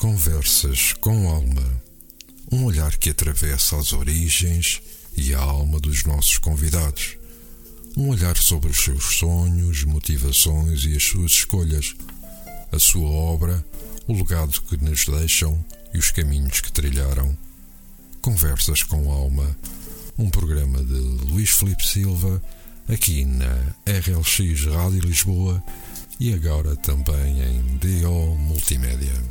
Conversas com Alma. Um olhar que atravessa as origens e a alma dos nossos convidados. Um olhar sobre os seus sonhos, motivações e as suas escolhas. A sua obra, o legado que nos deixam e os caminhos que trilharam. Conversas com Alma. Um programa de Luís Felipe Silva, aqui na RLX Rádio Lisboa e agora também em DO Multimédia.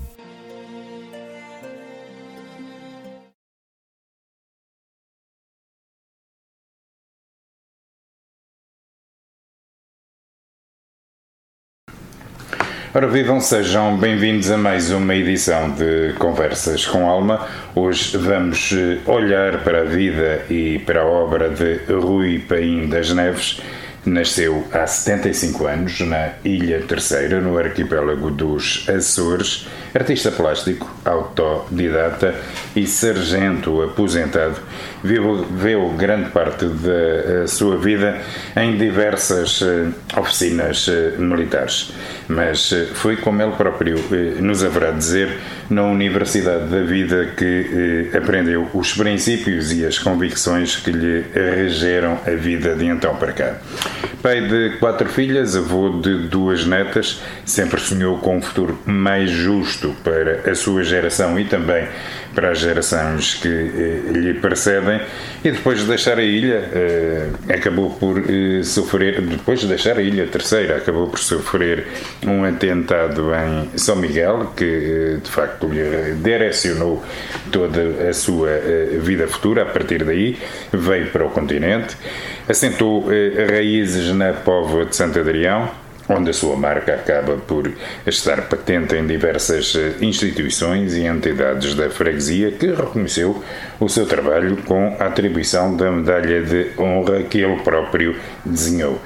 Ora, vivam, sejam bem-vindos a mais uma edição de Conversas com Alma. Hoje vamos eh, olhar para a vida e para a obra de Rui Paim das Neves. Nasceu há 75 anos na Ilha Terceira, no arquipélago dos Açores, artista plástico, autodidata e sargento aposentado. Viveu grande parte da sua vida em diversas eh, oficinas eh, militares mas eh, foi como ele próprio eh, nos haverá dizer na Universidade da Vida que eh, aprendeu os princípios e as convicções que lhe regeram a vida de então para cá. Pai de quatro filhas, avô de duas netas, sempre sonhou com um futuro mais justo para a sua geração e também para as gerações que eh, lhe precedem. E depois de deixar a ilha eh, acabou por eh, sofrer depois de deixar a ilha terceira acabou por sofrer um atentado em São Miguel que de facto lhe direcionou toda a sua vida futura. A partir daí veio para o continente assentou raízes na Póvoa de Santo Adrião onde a sua marca acaba por estar patente em diversas eh, instituições e entidades da freguesia que reconheceu o seu trabalho com a atribuição da medalha de honra que ele próprio desenhou.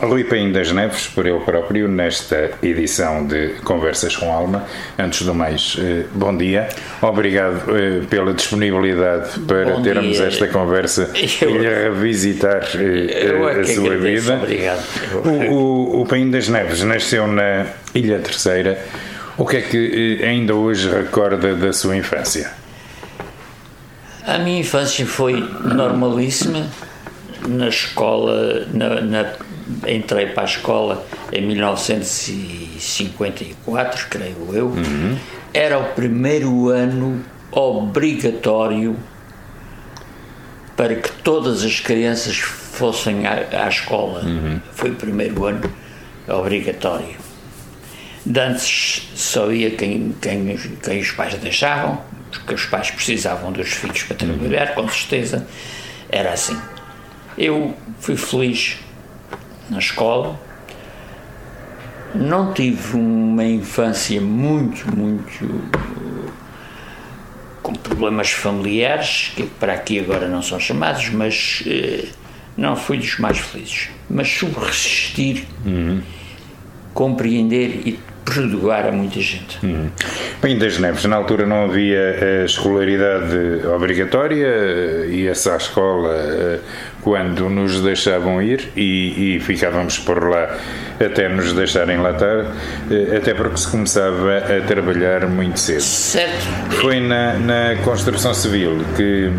Rui Paim das Neves, por ele próprio, nesta edição de Conversas com Alma. Antes do mais, eh, bom dia. Obrigado eh, pela disponibilidade para bom termos dia. esta conversa eu, e revisitar eh, é a sua vida. Obrigado. O, o, o Paim das Neves nasceu na Ilha Terceira. O que é que ainda hoje recorda da sua infância? A minha infância foi normalíssima na escola, na, na entrei para a escola em 1954, creio eu. Uhum. Era o primeiro ano obrigatório para que todas as crianças fossem à, à escola. Uhum. Foi o primeiro ano obrigatório. De antes só ia quem, quem, quem os pais deixavam, porque os pais precisavam dos filhos para trabalhar, uhum. com certeza. Era assim. Eu fui feliz na escola. Não tive uma infância muito, muito com problemas familiares, que para aqui agora não são chamados, mas eh, não fui dos mais felizes. Mas soube resistir, uhum. compreender e perdoar a muita gente. Hum. Bem, das Neves, na altura não havia a escolaridade obrigatória, ia-se à escola eh, quando nos deixavam ir e, e, ficávamos por lá até nos deixarem lá estar, eh, até porque se começava a trabalhar muito cedo. Certo. Foi na, na construção civil que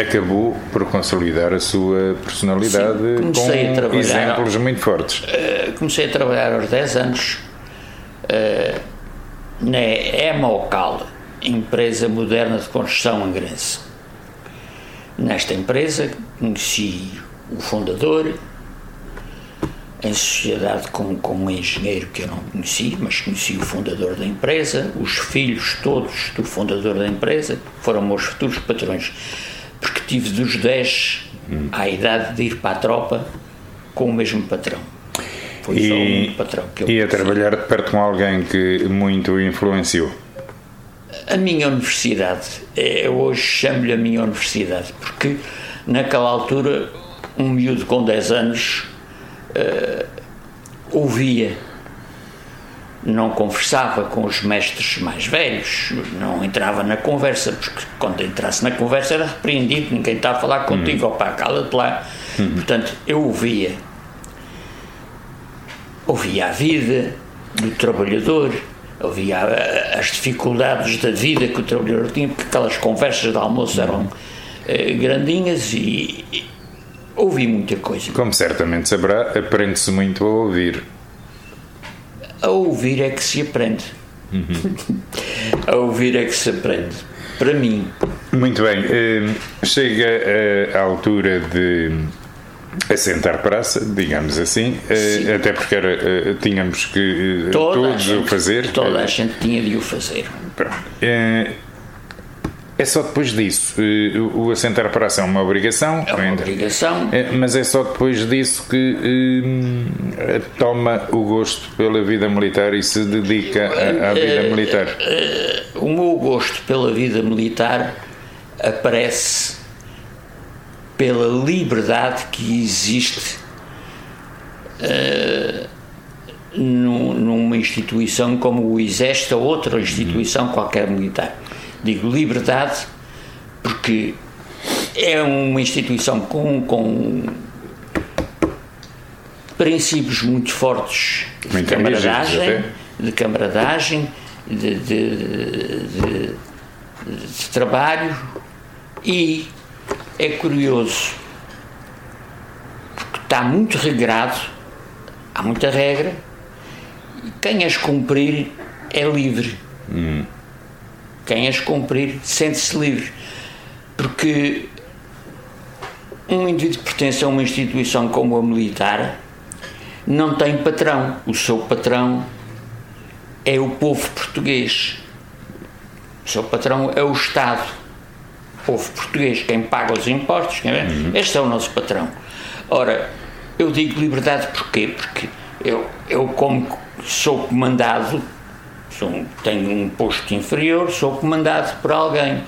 acabou por consolidar a sua personalidade Sim, com exemplos muito fortes. Uh, comecei a trabalhar aos 10 anos uh, na EMOCAL, empresa moderna de construção angrense. Nesta empresa conheci o fundador, em sociedade com, com um engenheiro que eu não conheci, mas conheci o fundador da empresa, os filhos todos do fundador da empresa foram meus futuros patrões, porque tive dos 10 hum. à idade de ir para a tropa com o mesmo patrão. Foi e, só um patrão que eu E a trabalhar de perto com alguém que muito influenciou? A minha universidade, é, eu hoje chamo-lhe a minha universidade, porque naquela altura um miúdo com 10 anos uh, ouvia, não conversava com os mestres mais velhos, não entrava na conversa, porque quando entrasse na conversa era repreendido, ninguém está a falar contigo, hum. opá, cala-te lá. Hum. Portanto, eu ouvia ouvia a vida do trabalhador, eh, as dificuldades da vida que o trabalhador tinha, porque aquelas conversas de almoço eram uh, grandinhas e, e ouvi muita coisa. Como certamente saberá, aprende-se muito a ouvir. A ouvir é que se aprende. Uhum. a ouvir é que se aprende. Para mim. Muito bem. Chega a altura de assentar praça, digamos assim, Sim. até porque era, tínhamos que toda todos gente, o fazer. Toda a gente tinha de o fazer. Pronto. É só depois disso. O assentar praça é uma obrigação. É uma obrigação. Mas é só depois disso que hum, toma o gosto pela vida militar e se dedica à, à vida militar. O meu gosto pela vida militar aparece pela liberdade que existe uh, numa instituição como o Exército ou outra instituição qualquer militar. Digo liberdade porque é uma instituição com, com princípios muito fortes de camaradagem, de camaradagem, de, de, de, de trabalho e é curioso porque está muito regrado, há muita regra, e quem as cumprir é livre. Hum. Quem as cumprir sente-se livre. Porque um indivíduo que pertence a uma instituição como a militar não tem patrão. O seu patrão é o povo português. O seu patrão é o Estado povo português, quem paga os impostos, é? Uhum. este é o nosso patrão. Ora, eu digo liberdade porquê? Porque eu, eu como sou comandado, sou, tenho um posto inferior, sou comandado por alguém.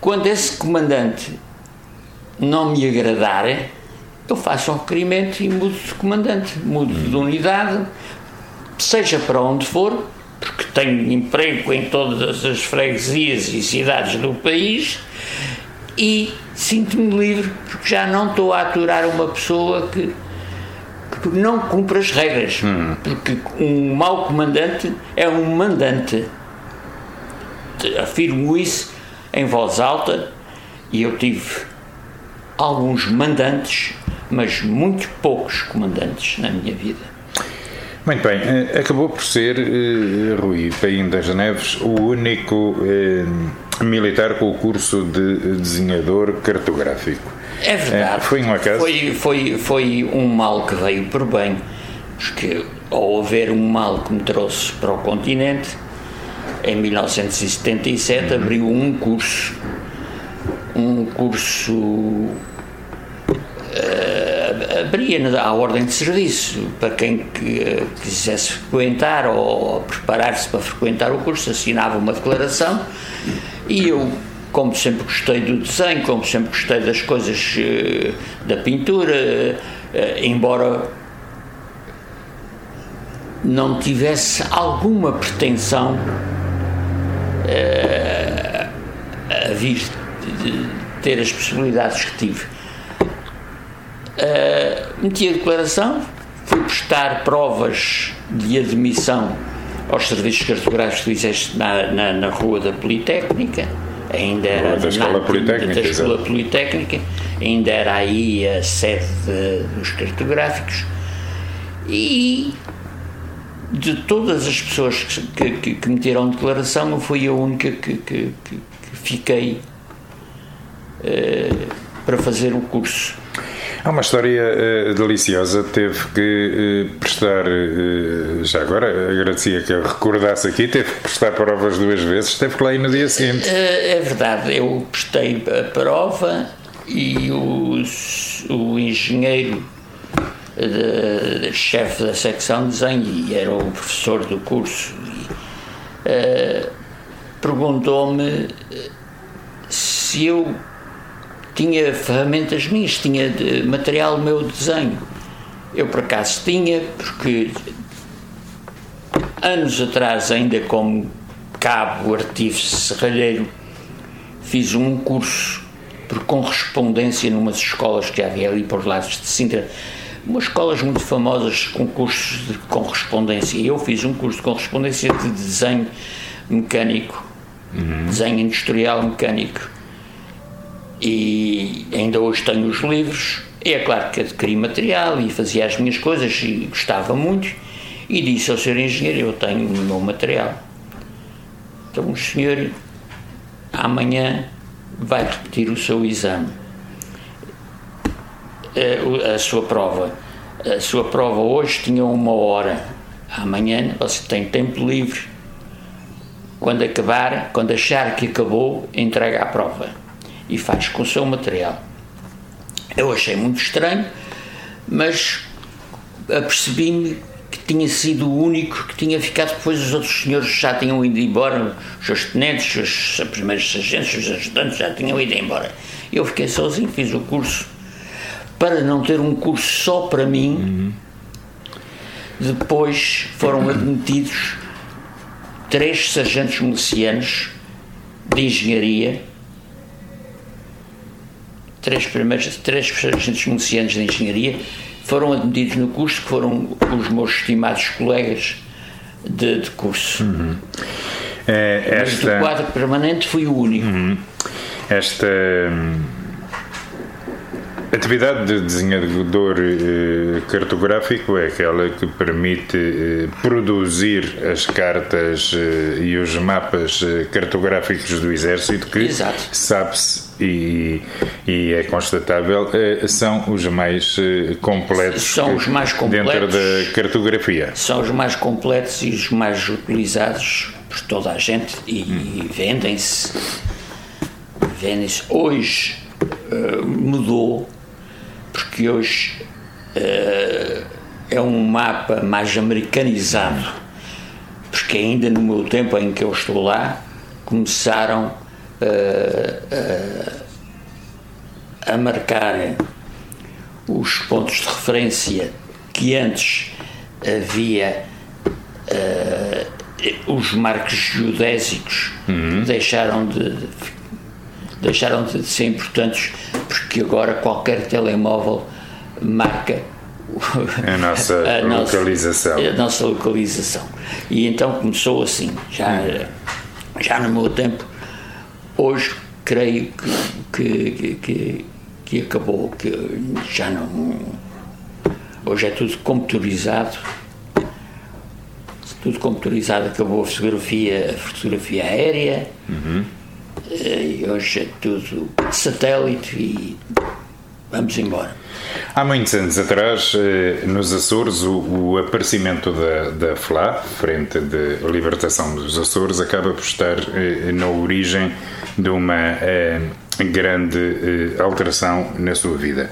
Quando esse comandante não me agradar, eu faço um requerimento e mudo de comandante, mudo de unidade, seja para onde for, porque tenho emprego em todas as freguesias e cidades do país e sinto-me livre porque já não estou a aturar uma pessoa que, que não cumpre as regras. Hum. Porque um mau comandante é um mandante. Afirmo isso em voz alta e eu tive alguns mandantes, mas muito poucos comandantes na minha vida. Muito bem, eh, acabou por ser, uh, Rui Paim das Neves, o único uh, militar com o curso de desenhador cartográfico. É verdade. Uh, foi um acaso? Foi, foi, foi um mal que veio por bem, porque ao haver um mal que me trouxe para o continente, em 1977 uhum. abriu um curso, um curso abria à ordem de serviço para quem quisesse frequentar ou preparar-se para frequentar o curso, assinava uma declaração e eu, como sempre gostei do desenho, como sempre gostei das coisas eh, da pintura, eh, embora não tivesse alguma pretensão eh, a vir ter as possibilidades que tive. Uh, meti a declaração, fui prestar provas de admissão aos serviços cartográficos do Exército na, na, na Rua da Politécnica, ainda era da Escola na, Politécnica, da Escola Politécnica, ainda era aí a sede de, dos cartográficos e de todas as pessoas que, que, que meteram declaração, eu fui a única que, que, que fiquei uh, para fazer o curso. Há uma história uh, deliciosa. Teve que uh, prestar, uh, já agora agradecia que eu recordasse aqui, teve que prestar provas duas vezes, teve que lá ir no dia seguinte. É verdade, eu prestei a prova e o, o engenheiro chefe da secção de desenho e era o professor do curso perguntou-me se eu tinha ferramentas minhas, tinha de, material meu de desenho. Eu por acaso tinha, porque anos atrás, ainda como cabo artífice serralheiro, fiz um curso por correspondência numas escolas que havia ali por lados de Sintra umas escolas muito famosas com cursos de correspondência. Eu fiz um curso de correspondência de desenho mecânico, uhum. desenho industrial mecânico. E ainda hoje tenho os livros. É claro que adquiri material e fazia as minhas coisas e gostava muito. E disse ao senhor engenheiro: Eu tenho o meu material. Então o senhor amanhã vai repetir o seu exame, a, a sua prova. A sua prova hoje tinha uma hora, amanhã você tem tempo livre. Quando acabar, quando achar que acabou, entrega a prova e faz com o seu material. Eu achei muito estranho, mas apercebi-me que tinha sido o único que tinha ficado, depois os outros senhores já tinham ido embora, os seus tenentes, os primeiros sargentos, os ajudantes já tinham ido embora. Eu fiquei sozinho, fiz o curso para não ter um curso só para mim. Uhum. Depois foram admitidos três sargentos milicianos de engenharia, três primeiros, três sargentos milicianos de engenharia foram admitidos no curso, que foram os meus estimados colegas de, de curso. Uhum. É, esta... Mas do quadro permanente fui o único. Uhum. Esta hum, atividade de desenhador eh, cartográfico é aquela que permite eh, produzir as cartas eh, e os mapas cartográficos do Exército que sabe-se e, e, é constatável são os mais completos são os mais completos. dentro da cartografia. São os mais completos e os mais utilizados por toda a gente e, hum. vendem-se. Vendem-se. Hoje mudou porque hoje uh, é um mapa mais americanizado, porque ainda no meu tempo em que eu estou lá, começaram uh, uh, a marcar os pontos de referência que antes havia os marcos geodésicos uhum. deixaram de deixaram de ser importantes porque agora qualquer telemóvel marca a nossa a localização. Nossa, a nossa localização. E então começou assim, já, já no meu tempo. Hoje creio que, que, que, que acabou, que já não. Hoje é tudo computadorizado. Tudo computadorizado, acabou a fotografia, a fotografia aérea. Uhum e hoje é tudo satélite e vamos embora. Há muitos anos atrás, eh, nos Açores, o, o aparecimento da, da FLA, Frente de Libertação dos Açores, acaba por estar eh, na origem de uma grande alteração na sua vida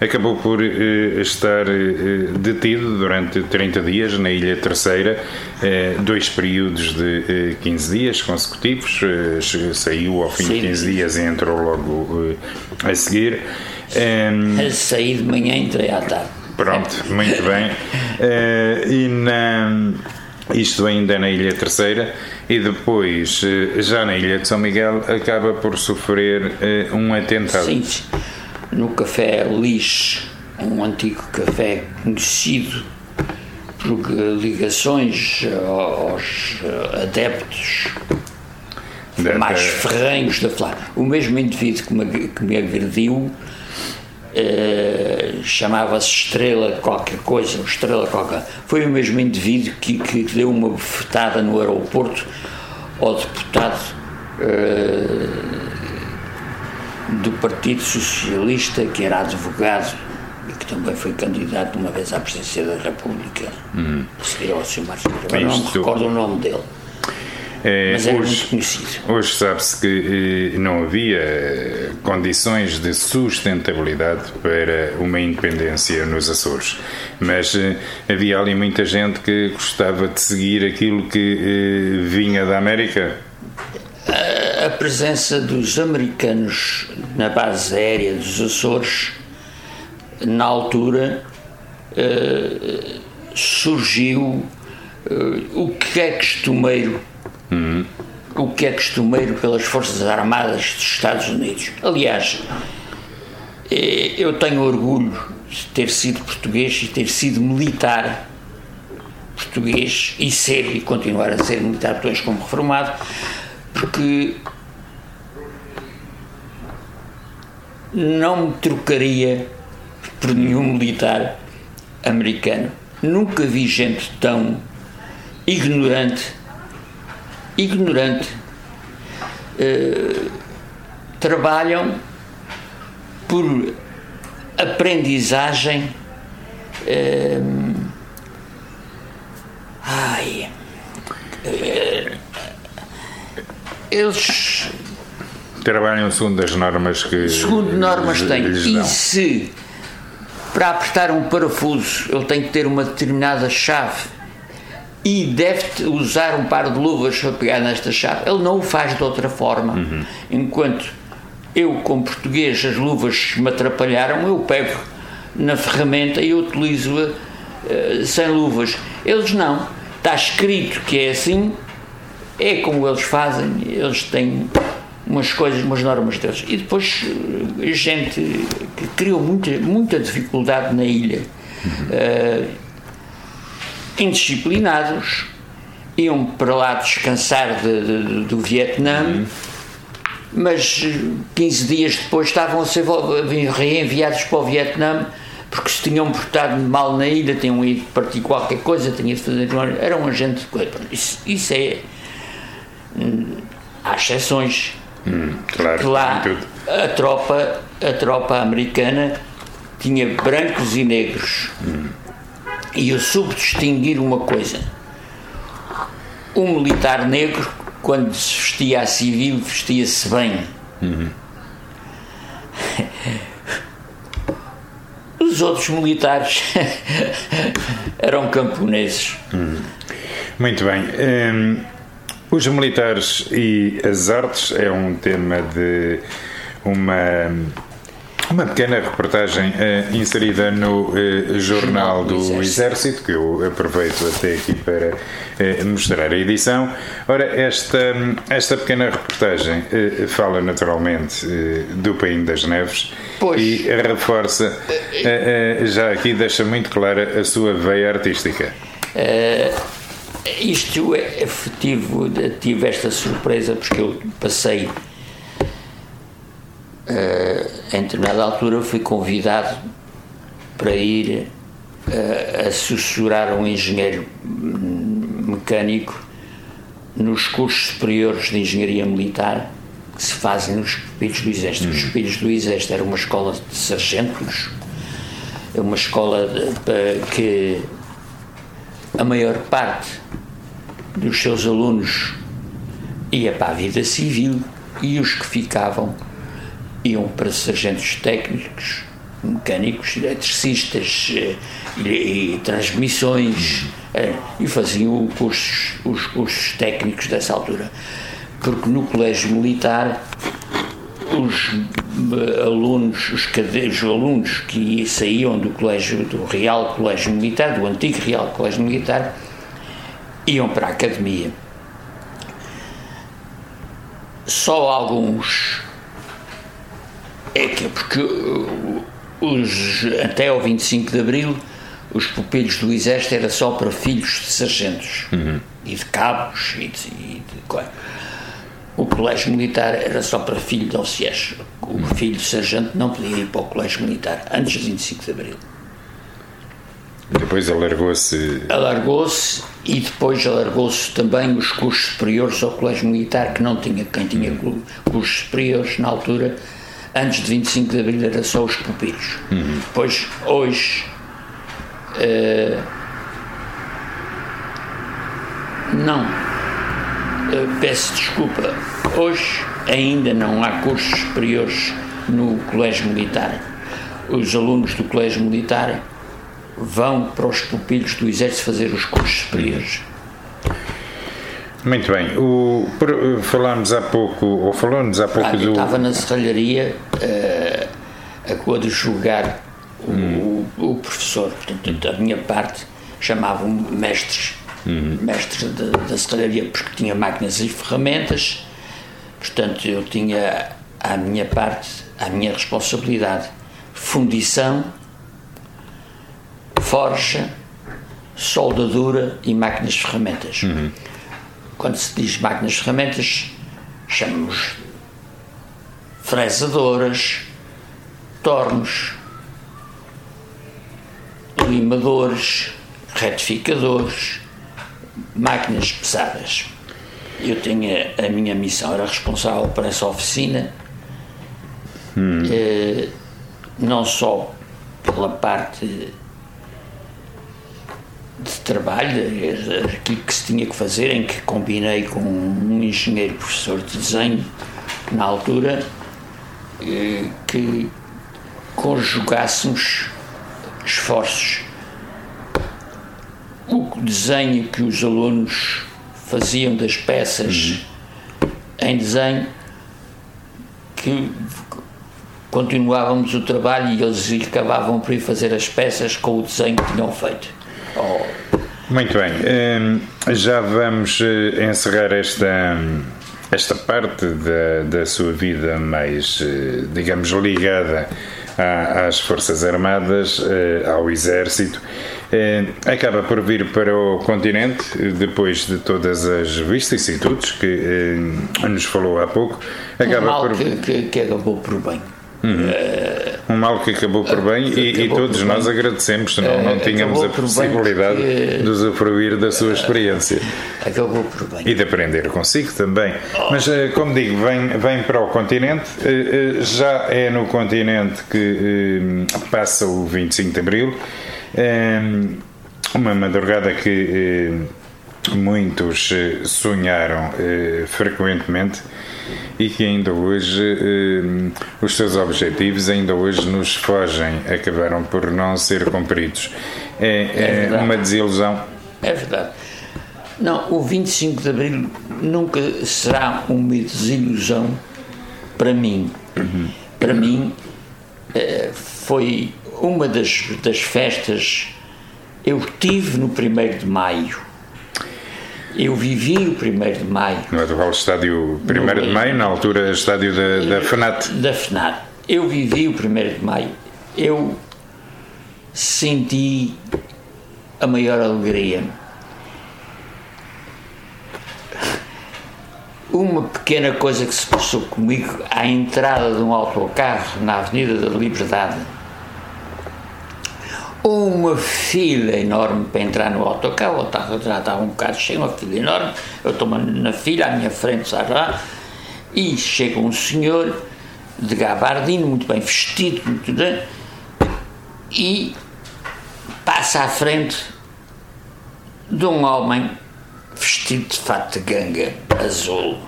acabou por uh, estar uh, detido durante 30 dias na Ilha Terceira, uh, dois períodos de 15 dias consecutivos, saiu ao fim Sim. de 15 dias e entrou logo a seguir. Um, Saí de manhã e entrei à tarde. Pronto, muito bem. e na, isto ainda na Ilha Terceira, e depois, já na Ilha de São Miguel, acaba por sofrer um atentado. Sim no Café Lis, um antigo café conhecido por ligações aos adeptos mais ferrenhos da Flá. O mesmo indivíduo que me, que me agrediu eh, chamava-se Estrela qualquer coisa, Estrela qualquer. Foi o mesmo indivíduo que, que deu uma bufetada no aeroporto ao deputado eh, do Partido Socialista, que era advogado e que também foi candidato uma vez à presidência da República. Hum. Seria o Sr. Marcos Agora não me recordo o nome dele. É, hoje. Hoje sabe-se que eh, não havia eh, condições de sustentabilidade para uma independência nos Açores, mas eh, havia ali muita gente que gostava de seguir aquilo que eh, vinha da América a presença dos americanos na base aérea dos Açores, na altura, uh, surgiu uh, o que é costumeiro. Uhum. O que é costumeiro pelas Forças Armadas dos Estados Unidos. Aliás, eh, eu tenho orgulho ter sido português e ter sido militar português e ser e continuar a ser militar português como reformado, porque não me trocaria por nenhum militar americano. Nunca vi gente tão ignorante, ignorante. Uh, trabalham por aprendizagem. Uh, ai. Uh, eles trabalham segundo as normas que. Segundo normas têm. E se para apertar um parafuso ele tem que ter uma determinada chave e deve usar um par de luvas para pegar nesta chave, ele não o faz de outra forma. Uhum. Enquanto eu, como português, as luvas me atrapalharam, eu pego na ferramenta e utilizo-a uh, sem luvas. Eles não. Está escrito que é assim, é como eles fazem, eles têm umas coisas, umas normas deles. E depois eh, gente que criou muita, muita dificuldade na ilha. Uh, indisciplinados, iam para lá descansar de, de, do Vietnã, uhum. mas 15 dias depois estavam a ser reenviados para o Vietnã porque se tinham portado mal na ilha, tinham ido partir qualquer coisa, tinham de fazer. Era um agente. Isso, isso é. Hum, há exceções Hum, claro, que lá a tropa, a tropa americana tinha brancos e negros. Hum. E eu soube distinguir uma coisa. Um militar negro, quando se vestia a civil, vestia-se bem. Uhum. Os outros militares eram camponeses. Hum. Muito bem. Hum, os militares e as artes é um tema de uma uma pequena reportagem uh, inserida no uh, Jornal do Exército. Que eu aproveito até aqui para uh, mostrar a edição. Ora, esta, esta pequena reportagem fala naturalmente do País das Neves pois. e reforça, já aqui deixa muito clara a sua veia artística. Isto é, tive, tive esta surpresa porque eu passei, uh, em determinada altura, fui convidado para ir uh, a sussurrar um engenheiro mecânico nos cursos superiores de engenharia militar que se fazem nos pupilos do Exército. Os pupilos do Exército era uma escola de sargentos, uma escola de, que a maior parte dos seus alunos ia para a vida civil e os que ficavam iam para sargentos técnicos, mecânicos, eletricistas eh, e, e transmissões eh, e faziam cursos, os cursos técnicos dessa altura. Porque no colégio militar os eh, alunos, os, os alunos que saíam do colégio, do Real Colégio Militar, do antigo Real Colégio Militar, iam para a academia. Só alguns é que porque os, até ao 25 de Abril os pupilhos do Exército era só para filhos de sargentos uhum. e de cabos e de, e de, o colégio militar era só para filho de oficiais. O filho de sargento não podia ir para o colégio militar antes do 25 de Abril. Depois alargou-se. Alargou-se e depois alargou-se também os cursos superiores ao Colégio Militar, que não tinha. Quem tinha cursos superiores na altura, antes de 25 de Abril, era só os pupilos. Uhum. Depois, hoje. Uh, não. Peço desculpa. Hoje ainda não há cursos superiores no Colégio Militar. Os alunos do Colégio Militar vão para os pupilhos do Exército fazer os cursos superiores. Muito bem. O, falámos há pouco, ou falou-nos há pouco ah, do. Estava na serralharia uh, a coadjugar o, hum. o, o, professor. Portanto, a minha parte chamavam-me mestres, hum. mestres da serralharia, porque tinha máquinas e ferramentas. Portanto, eu tinha a minha parte, a minha responsabilidade, fundição forja, soldadura e máquinas ferramentas. Uhum. Quando se diz máquinas ferramentas, chamamos fresadoras, tornos, limadores, retificadores, máquinas pesadas. Eu tinha a minha missão, era responsável por essa oficina, hum. eh, não só pela parte de trabalho, aquilo que se tinha que fazer, em que combinei com um engenheiro professor de desenho na altura, eh, que conjugássemos esforços. O desenho que os alunos faziam das peças uhum. em desenho, que continuávamos o trabalho e eles acabavam por ir fazer as peças com o desenho que tinham feito. Oh. Muito bem, hum, já vamos eh, encerrar esta, esta parte da, da sua vida mais, eh, digamos, ligada às Forças Armadas, eh, ao Exército. Acaba por vir para o continente, depois de todas as vicissitudes que nos falou há pouco. Acaba um mal por... que, que, que acabou por bem. Uhum. Um mal que acabou por bem e, e, todos nós bem. agradecemos, senão não tínhamos a possibilidade que... de usufruir da sua experiência. Acabou por bem. E de aprender consigo também. Oh. Mas, eh, como digo, vem, vem para o continente, eh, eh, já é no continente que passa o 25 de Abril, uma madrugada que muitos sonharam frequentemente e que ainda hoje eh, os seus objetivos ainda hoje nos fogem, acabaram por não ser cumpridos. É, é, é uma desilusão. É verdade. Não, o 25 de Abril nunca será uma desilusão para mim. Uhum. Para mim eh, foi uma das, das festas. Eu tive no 1 de Maio eu vivi o 1 de Maio. No atual estádio 1 de Maio, na altura estádio da, da FNAT. Da FNAT. Eu vivi o 1 de Maio. Eu senti a maior alegria. Uma pequena coisa que se passou comigo à entrada de um autocarro na Avenida da Liberdade uma fila enorme para entrar no autocarro, já estava um bocado cheio, uma fila enorme, eu estou na fila, à minha frente, sai lá, e chega um senhor de gabardino, muito bem vestido, muito bem, e passa à frente de um homem vestido de fato de ganga azul.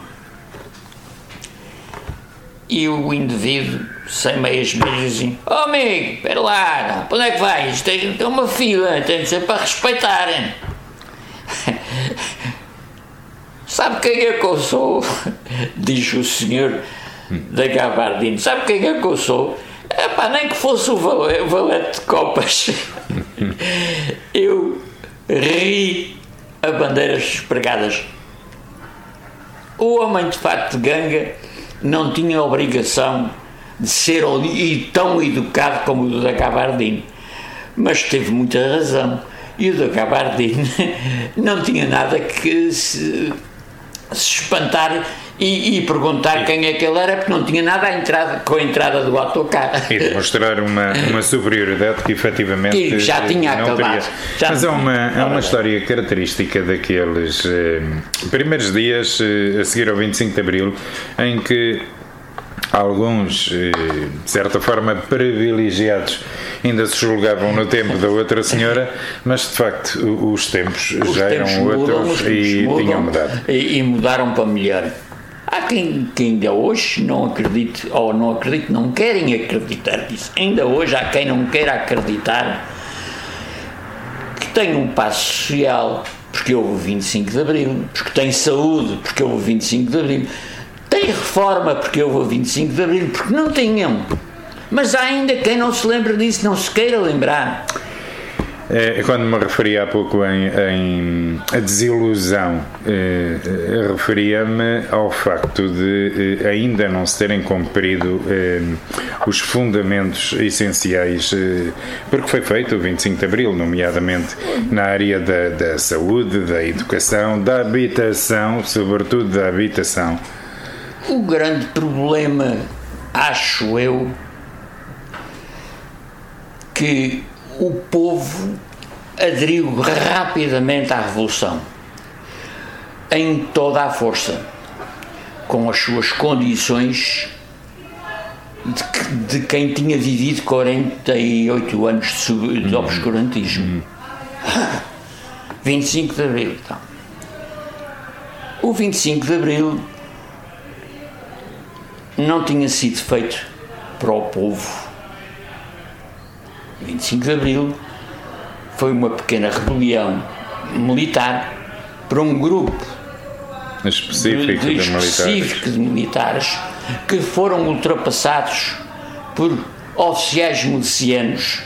E o indivíduo sem meias milhas assim, oh amigo, espera lá, para onde é que vais? Tem, tem uma fila, tem de ser para respeitarem. Sabe quem é que eu sou? Diz o senhor da Gabardino. Sabe quem é que eu sou? É nem que fosse o valete de copas. eu ri a bandeiras pregadas. O homem de fato de ganga não tinha obrigação de ser tão educado como o da Gabardine. Mas teve muita razão. E o da Gabardine não tinha nada que se, se espantar e, e, perguntar quem é que ele era, porque não tinha nada a entrada, com a entrada do autocarro. E demonstrar uma, uma superioridade que efetivamente que já tinha acabado. Já Mas é uma, é uma história característica daqueles eh, primeiros dias eh, a seguir ao 25 de Abril, em que alguns, eh, de certa forma, privilegiados ainda se julgavam no tempo da outra senhora, mas de facto os tempos os já tempos eram mudam, outros e mudam, tinham mudado. E, e, mudaram para melhor. Há quem, ainda hoje não acredite, ou não acredite, não querem acreditar nisso. Ainda hoje há quem não queira acreditar que tem um passo social porque houve 25 de Abril, porque tem saúde porque houve 25 de Abril reforma porque houve o 25 de Abril, porque não tinham. Mas há ainda quem não se lembra disso, não se queira lembrar. É, quando me referi há pouco em, em a desilusão, eh, eh, referia-me ao facto de eh, ainda não se terem cumprido eh, os fundamentos essenciais, eh, porque foi feito o 25 de Abril, nomeadamente na área da, da saúde, da educação, da habitação, sobretudo da habitação. O grande problema, acho eu, que o povo aderiu rapidamente à Revolução, em toda a força, com as suas condições de, de quem tinha vivido 48 anos de, sub, de obscurantismo. 25 de Abril. Então. O 25 de Abril não tinha sido feito para o povo. 25 de Abril foi uma pequena rebelião militar para um grupo específico de, de, específico de militares. que foram ultrapassados por oficiais milicianos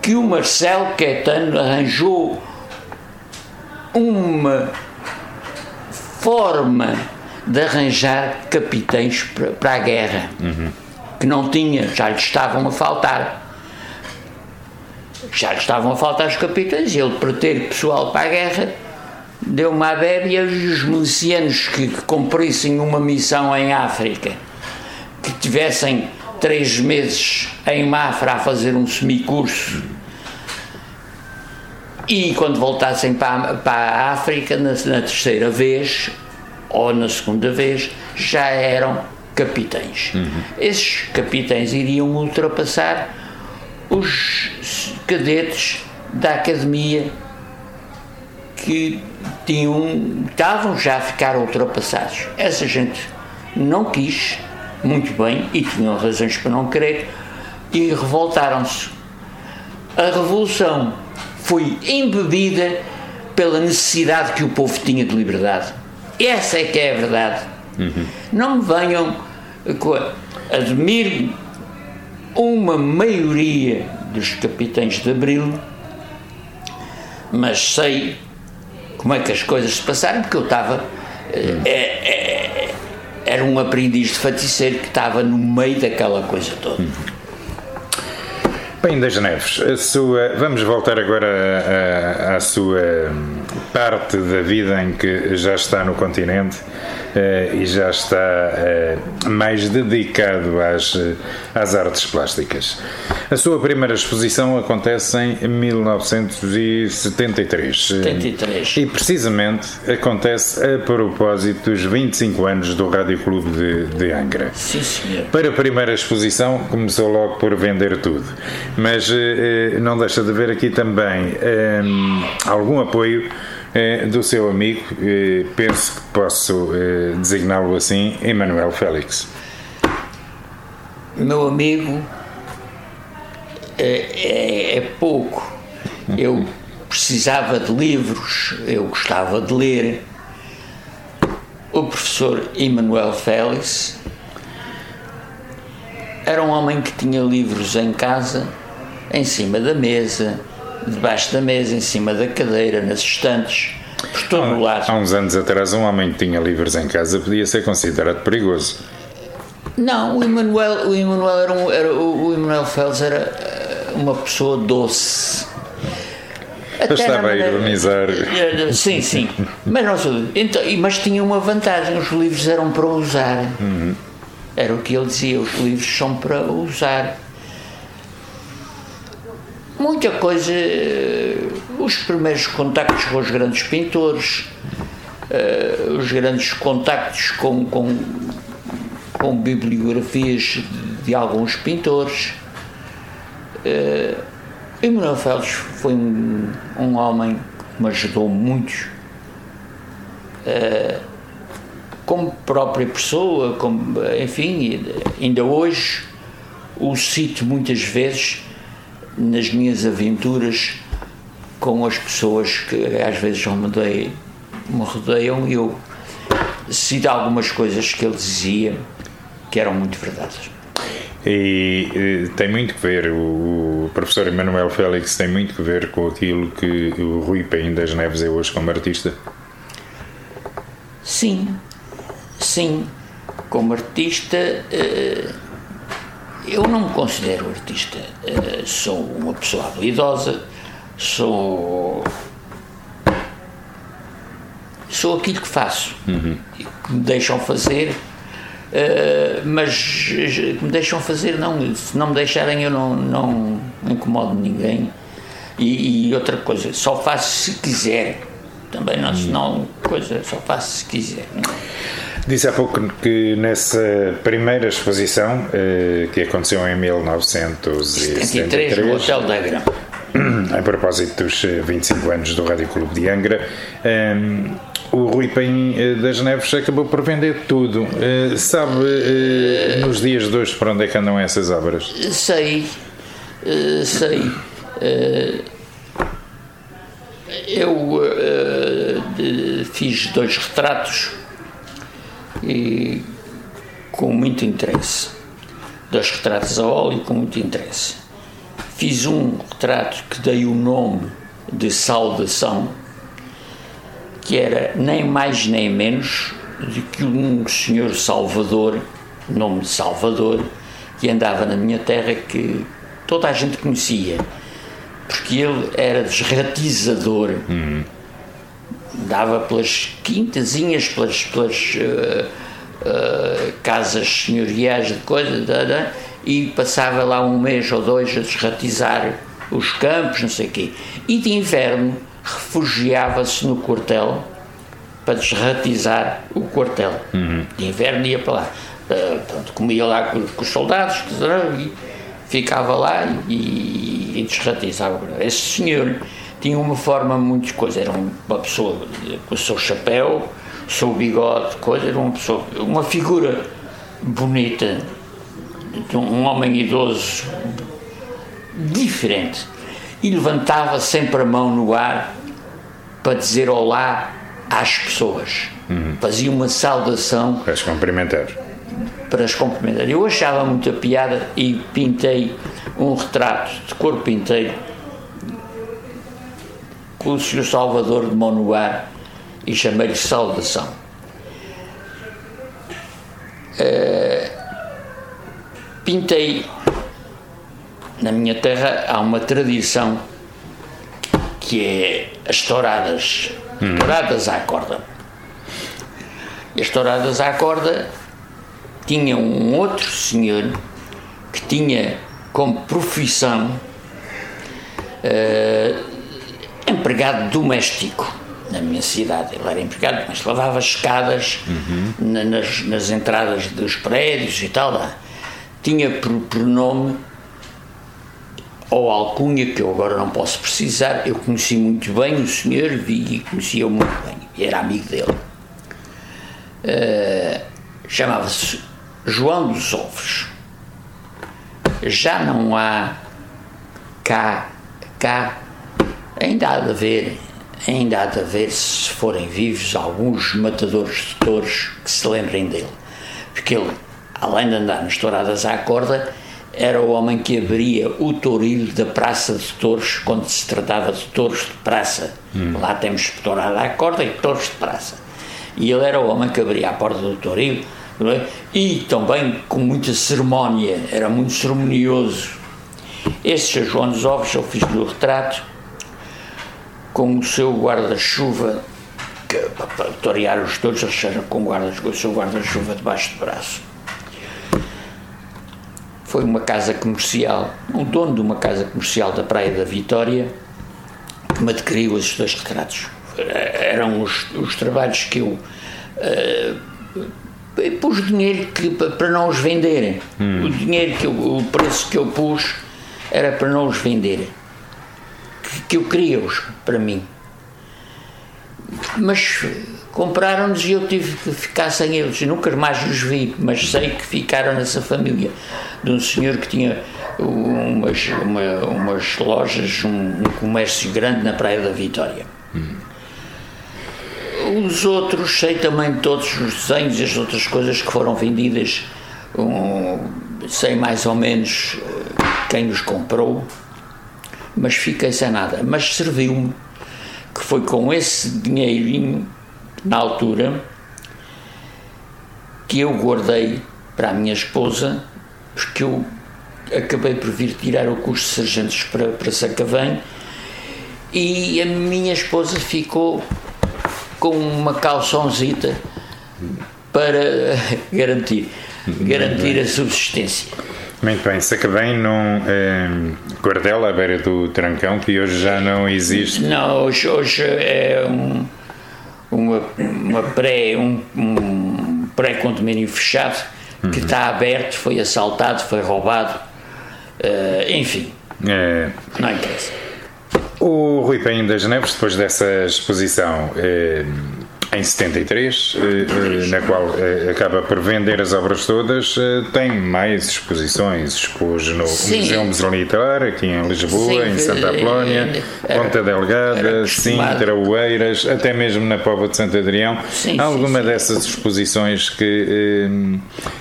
que o Marcelo Caetano arranjou uma forma de arranjar capitães para, a guerra uhum. que não tinha, já lhe estavam a faltar já lhe estavam a faltar os capitães, ele para ter pessoal para a guerra deu uma abébia e os milicianos que, que cumprissem uma missão em África, que tivessem três meses em Mafra a fazer um semicurso e quando voltassem para, para a África na, na terceira vez ou na segunda vez já eram capitães. Uhum. Esses capitães iriam ultrapassar os cadetes da academia que tinham, estavam já a ficar ultrapassados. Essa gente não quis, muito bem, e tinham razões para não querer, e revoltaram-se. A revolução foi embebida pela necessidade que o povo tinha de liberdade. Essa é que é a verdade. Uhum. Não me venham. Admiro uma maioria dos capitães de Abril, mas sei como é que as coisas se passaram, porque eu estava. É, é, era um aprendiz de faticeiro que estava no meio daquela coisa toda. Bem, das Neves, sua, vamos voltar agora à sua parte da vida em que já está no continente uh, e já está uh, mais dedicado às, eh, às artes plásticas. A sua primeira exposição acontece em 1973. 73. E precisamente acontece a propósito dos 25 anos do Rádio Clube de, de Angra. Sim, senhor. Para a primeira exposição começou logo por vender tudo, mas não deixa de haver aqui também um, algum apoio é, do seu amigo, é, penso que posso é, designá-lo assim, Emanuel Félix. Meu amigo é, é, pouco. Eu precisava de livros, eu gostava de ler. O professor Emanuel Félix era um homem que tinha livros em casa, em cima da mesa, debaixo da mesa, em cima da cadeira, nas estantes, por todo o lado. Há uns anos atrás, um homem que tinha livros em casa podia ser considerado perigoso. Não, o Emanuel, o Emanuel era, um, era o Emanuel Fels era eh, uma pessoa doce. Eu estava a ironizar. Sim, sim. Mas, não, então, mas tinha uma vantagem: os livros eram para usar. Uhum. Era o que ele dizia: os livros são para usar muita coisa. Os primeiros contactos com os grandes pintores, uh, os grandes contactos com, com, com bibliografias de, alguns pintores. Uh, Emanuel Félix foi um, um homem que me ajudou muito. Uh, como própria pessoa, como, enfim, ainda hoje o cito muitas vezes nas minhas aventuras com as pessoas que às vezes me, dei, me rodeiam e eu cito algumas coisas que ele dizia que eram muito verdadeiras. E tem muito que ver, o, professor Emanuel Félix tem muito que ver com aquilo que o Rui Paim das Neves é hoje como artista? Sim, sim. Como artista, eh, eu não me considero artista. Eh, sou uma pessoa habilidosa, sou. Sou aquilo que faço, uhum. que me deixam fazer Uh, mas me deixam fazer, não, se não me deixarem eu não, não incomodo ninguém. E, e outra coisa, só faço se quiser. Também não, se não, coisa, só faço se quiser. Disse há pouco que nessa primeira exposição, eh, que aconteceu em 1973, no Hotel da Grama, a propósito dos 25 anos do Rádio Clube de Angra, eh, o Rui Paim eh, das Neves acabou por vender tudo. Eh, sabe eh, nos dias de hoje para onde é que andam essas obras? Sei, sei. Eu fiz dois retratos e com muito interesse. Dois retratos a óleo com muito interesse. Fiz um retrato que dei o nome de Saudação que era nem mais nem menos do que um senhor Salvador, nome de Salvador, que andava na minha terra que toda a gente conhecia, porque ele era desratizador. Uhum. Dava pelas quintazinhas, pelas, pelas uh, uh, casas senhoriais de coisa, e passava lá um mês ou dois a desratizar os campos, não sei o quê. E de inverno refugiava-se no quartel para desratizar o quartel. Uhum. De inverno ia para lá. Uh, pronto, comia lá com, com os soldados e ficava lá e, e desratizava. Esse senhor tinha uma forma muito coisa, era uma pessoa com o seu chapéu, o seu bigode, coisa, era uma pessoa, uma figura bonita, um homem idoso diferente e levantava sempre a mão no ar para dizer olá às pessoas. Uhum. Fazia uma saudação. Para as cumprimentar. Para as cumprimentar. Eu achava muita piada e pintei um retrato de corpo inteiro com o Sr. Salvador de mão no ar e chamei-lhe saudação. Uh, pintei na minha terra há uma tradição que é as touradas, hum. touradas à corda. E as touradas à corda tinha um outro senhor que tinha como profissão uh, empregado doméstico na minha cidade. Ele era empregado, mas lavava escadas uhum. na, nas, nas entradas dos prédios e tal. Tinha por, por nome ou alcunha, que eu agora não posso precisar, eu conheci muito bem o senhor, vi e conhecia-o muito bem, era amigo dele. Uh, Chamava-se João dos Ovos. Já não há cá, cá, ainda há de haver, ainda há de haver, se forem vivos, alguns matadores de touros que se lembrem dele. Porque ele, além de andar nas touradas à corda, era o homem que abria o tourilho da Praça de Touros, quando se tratava de touros de praça. Hum. Lá temos tourada à corda e touros de praça. E ele era o homem que abria a porta do tourilho, é? e também com muita cerimónia, era muito cerimonioso. Esse João dos Ovos eu fiz no retrato, com o seu guarda-chuva, para, para torear os touros, eles com, guarda, com o seu guarda-chuva debaixo do braço foi uma casa comercial, um dono de uma casa comercial da Praia da Vitória, que me adquiriu esses dois retratos. Eram os, os trabalhos que eu uh, pus dinheiro que, para não os venderem. Hum. O dinheiro que eu, o preço que eu pus era para não os venderem. Que, eu queria-os para mim. Mas compraram-nos e eu tive que ficar sem eles. nunca mais os vi, mas sei que ficaram nessa família de um senhor que tinha umas, uma, umas lojas, um, um, comércio grande na Praia da Vitória. Hum. Os outros, sei também todos os desenhos e as outras coisas que foram vendidas. Um, sei mais ou menos eh, quem os comprou, mas fiquei sem nada. Mas serviu-me que foi com esse dinheirinho, na altura, que eu guardei para a minha esposa, porque eu acabei por vir tirar o curso de sargentos para, para Sacavém e a minha esposa ficou com uma calçãozita para garantir, garantir a subsistência. Muito bem, Sacavém num eh, Guardela à beira do Trancão, que hoje já não existe. Não, hoje, hoje é um, uma, uma pré, um, um pré-condomínio fechado que uhum. está aberto, foi assaltado, foi roubado, uh, enfim. É. Não interessa. O Rui Paim das Neves, depois dessa exposição, eh, em 73, eh, eh, na qual eh, acaba por vender as obras todas, tem mais exposições. Expôs no Sim. Museu Militar, aqui em Lisboa, Sim, em Santa Apolónia, Ponta Delgada, Sintra, Oeiras, até mesmo na Póvoa de Santo Adrião. Sim, alguma dessas exposições que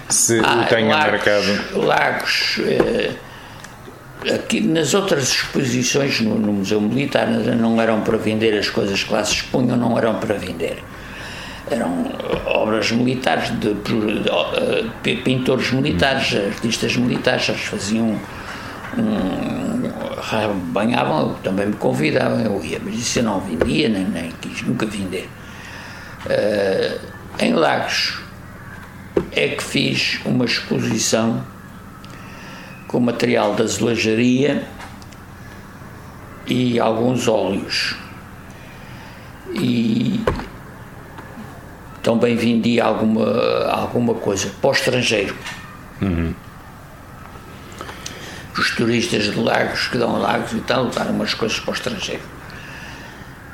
se ah, o tenha marcado? Lagos. Aqui, nas outras exposições no, no, Museu Militar não eram para vender as coisas que lá se expunham, não eram para vender eram obras militares de, de, de pintores militares, artistas militares, eles faziam um, banhavam, também me convidavam, eu ia, mas isso eu não vendia, nem, nem quis nunca vender. Uh, em Lagos é que fiz uma exposição com material de azulejaria e alguns óleos. E também vendia alguma, alguma coisa para o estrangeiro. Uhum. Os turistas de Lagos que dão Lagos e tal, levaram umas coisas para o estrangeiro.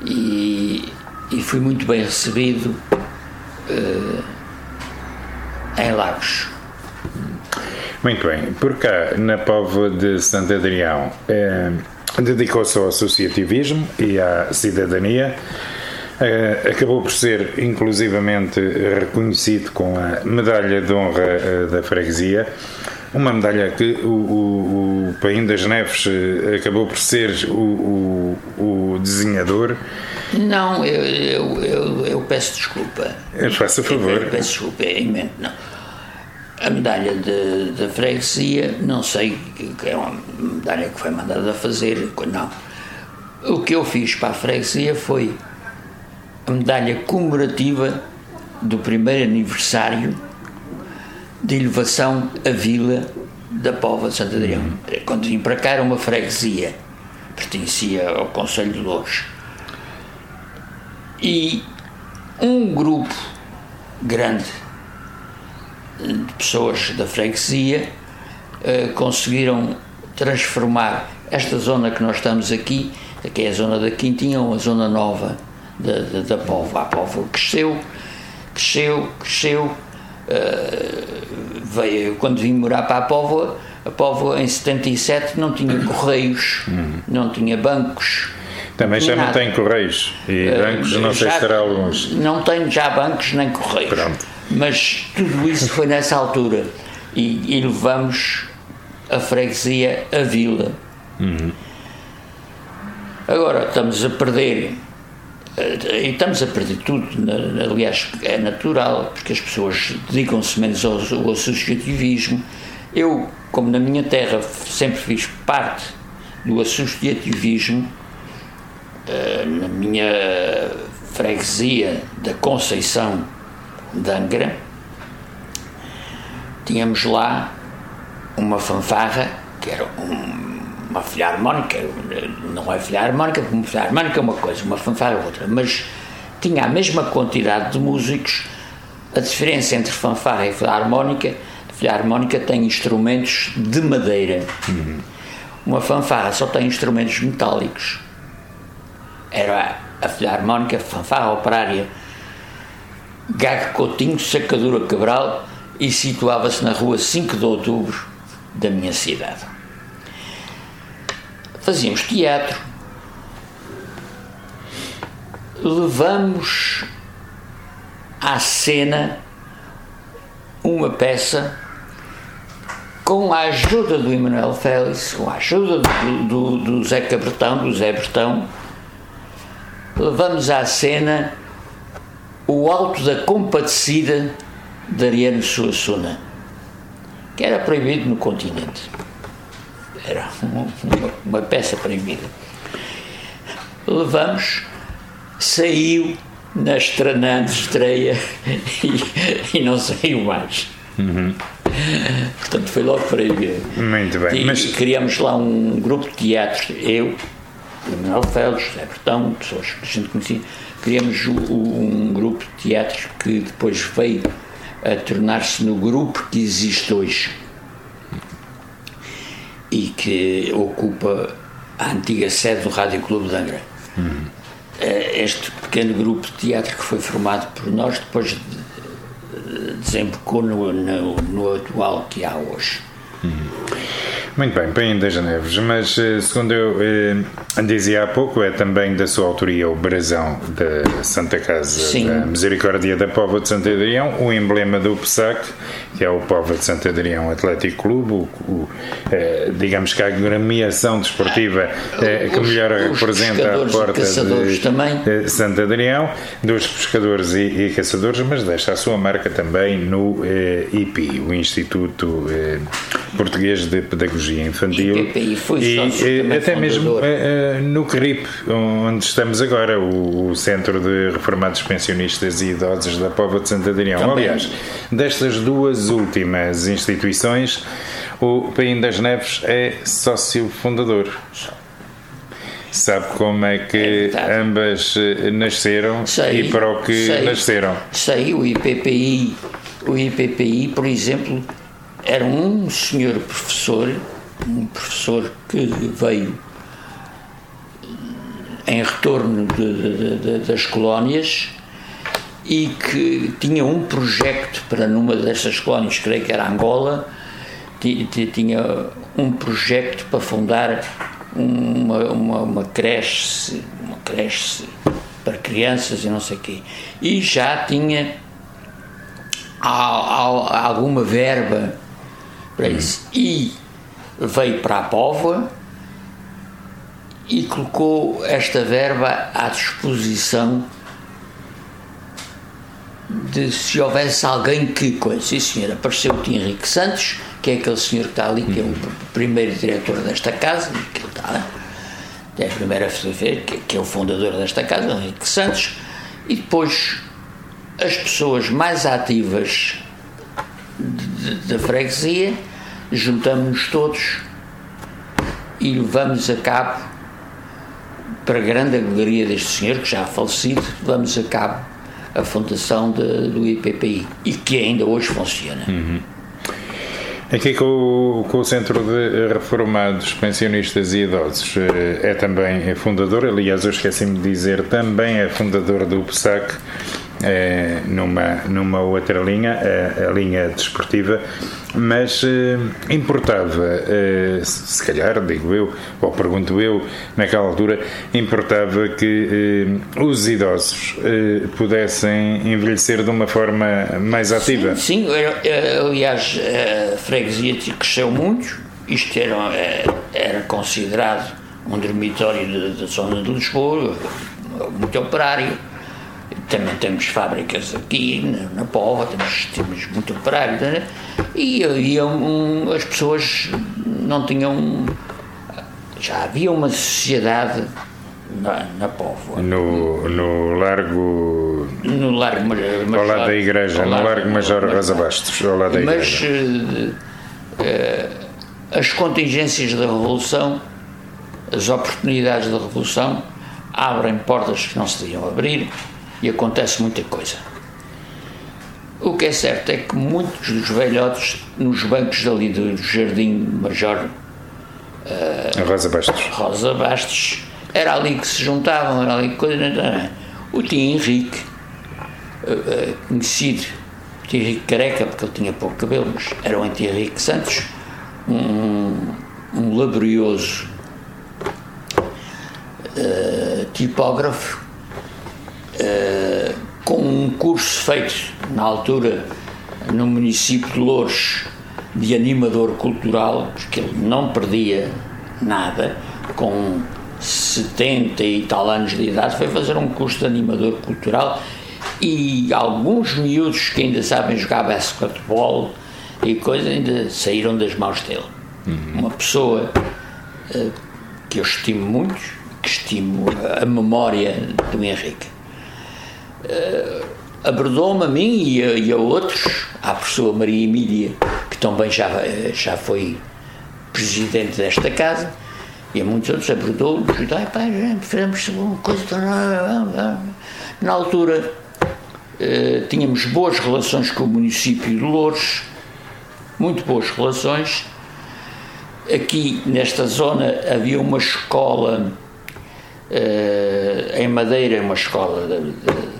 E, e fui muito bem recebido uh, em Lagos. Muito bem. Por cá, na Póvoa de Santo Adrião, eh, dedicou-se ao associativismo e à cidadania. Uh, acabou por ser inclusivamente reconhecido com a medalha de honra uh, da freguesia, uma medalha que o, o, o Paim das Neves acabou por ser o, o, o desenhador. Não, eu, eu, eu, eu peço desculpa. Faça favor. Eu, peço desculpa, é imenso, não. A medalha da freguesia, não sei, que é uma medalha que foi mandada a fazer, não. O que eu fiz para a freguesia foi medalha comemorativa do primeiro aniversário de elevação à vila da Pova de Santo Adrião. Quando vim para cá era uma freguesia, pertencia ao Conselho de Louros. E um grupo grande de pessoas da freguesia uh, conseguiram transformar esta zona que nós estamos aqui, que é a zona da Quintinha, uma zona nova da, da, da Póvoa. A Póvoa cresceu, cresceu, cresceu. Uh, veio, quando vim morar para a Póvoa, a Póvoa em 77 não tinha correios, uhum. não tinha bancos. Também já não tem correios e uh, bancos, não sei se terá alguns. Não tenho já bancos nem correios. Pronto. Mas tudo isso foi nessa altura e, e levamos a freguesia a vila. Uhum. Agora estamos a perder e estamos a perder tudo, aliás, é natural, porque as pessoas dedicam-se menos ao, ao associativismo. Eu, como na minha terra sempre fiz parte do associativismo, eh, na minha freguesia da Conceição de Angra, tínhamos lá uma fanfarra que era um uma filha harmónica, não é filha harmónica, porque uma filha harmónica é uma coisa, uma fanfarra é outra, mas tinha a mesma quantidade de músicos. A diferença entre fanfarra e filha harmónica, a filha harmónica tem instrumentos de madeira. Uhum. Uma fanfarra só tem instrumentos metálicos. Era a filha harmónica, fanfarra operária, Gago Coutinho, Sacadura Cabral e situava-se na rua 5 de Outubro da minha cidade fazíamos teatro, levamos à cena uma peça com a ajuda do Emanuel Félix, com a ajuda do, do, do do Zé Bertão, levamos à cena o Alto da Compadecida de Ariano Suassuna, que era proibido no continente. Era uma, uma peça proibida. Levamos, saiu na estranã de estreia e, e, não saiu mais. Uhum. Portanto, foi logo proibido. Muito bem. E mas... criamos lá um grupo de teatro, eu, Manuel Félix, José Bertão, pessoas que a gente conhecia, criamos um grupo de teatro que depois veio a tornar-se no grupo que existe hoje e que ocupa a antiga sede do Rádio Clube de Angra. Uhum. Este pequeno grupo de teatro que foi formado por nós depois desembocou no, no, no atual que há hoje. Uhum. Muito bem, bem das Neves, mas eh, segundo eu eh, dizia há pouco, é também da sua autoria o brasão da Santa Casa Sim. da Misericórdia da Póvoa de Santo Adrião, o emblema do PSAC, que é o Póvoa de Santo Adrião Atlético Clube, o, o eh, digamos que a agremiação desportiva eh, que os, melhor representa a porta de também. Eh, Santo Adrião, dos pescadores e, e, caçadores, mas deixa a sua marca também no eh, IPI, o Instituto Português de Pedagogia Infantil e, e, e até mesmo uh, no CRIP, onde estamos agora, o, o, Centro de Reformados Pensionistas e Idosos da Pova de Santo Adrião. Aliás, destas duas últimas instituições, o Paim das Neves é sócio fundador. Sabe como é que é ambas eh, nasceram sei, e para o que sei, nasceram? Sei, o IPPI, o IPPI, por exemplo, era um senhor professor, um professor que veio em retorno de, de, de, das colónias e que tinha um projeto para numa dessas colónias, creio que era Angola, tinha um projeto para fundar uma, uma, uma creche, uma creche para crianças e não sei o quê. E já tinha alguma verba para isso. E veio para a Póvoa e colocou esta verba à disposição de se houvesse alguém que coisa. Sim, senhor, apareceu o Henrique Santos, que é aquele senhor que está ali, que é o primeiro diretor desta casa, que ele está, é a primeira fotografia, que é o fundador desta casa, Henrique Santos, e depois as pessoas mais ativas da freguesia juntamos-nos todos e levamos a cabo, para a grande alegria deste senhor, que já é falecido, levamos a cabo a fundação de, do IPPI e que ainda hoje funciona. Uhum. Aqui com o, com o Centro de Reformados, Pensionistas e Idosos eh, é também fundador, aliás, eu esqueci-me de dizer, também é fundador do PSAC, é, numa, numa outra linha, a, a linha desportiva, mas eh, importava, eh, se calhar, digo eu, ou pergunto eu, naquela altura, importava que eh, os idosos pudessem envelhecer de uma forma mais ativa. Sim, sim. aliás, a freguesia cresceu muito, isto era, era considerado um dormitório da zona de Lisboa, muito operário também temos fábricas aqui na, na Pova, temos, temos muito operário, né? e, e um, as pessoas não tinham. Já havia uma sociedade na, na Póvoa. No, no Largo. No Largo Major. Ao lado da Igreja, no Largo Major Rosa Bastos, ao lado da Igreja. Mas uh, as contingências da Revolução, as oportunidades da Revolução, abrem portas que não se deviam abrir e acontece muita coisa. O que é certo é que muitos dos velhotes, nos bancos ali do Jardim Major uh, Rosa Bastos. Rosa Bastos, era ali que se juntavam, era ali que coisa. É? O tio Henrique, uh, uh, conhecido, o tio Henrique careca, porque ele tinha pouco cabelo, mas era o tio Henrique Santos, um, um laborioso tipógrafo eh, com um curso feito na altura no município de Louros de animador cultural, porque ele não perdia nada, com 70 e tal anos de idade, foi fazer um curso de animador cultural e alguns miúdos que ainda sabem jogar basquetebol e coisas ainda saíram das mãos dele. Uhum. Uma pessoa uh, que eu estimo muito, que estimo a memória do Henrique. Uh, Abordou-me a mim e a, e a, outros, à pessoa Maria Emília, que também já, já foi presidente desta casa, e a muitos outros abordou-nos e disse, pá, fizemos uma coisa. Na altura uh, tínhamos boas relações com o município de Louros, muito boas relações, aqui nesta zona havia uma escola em Madeira, uma escola de, de,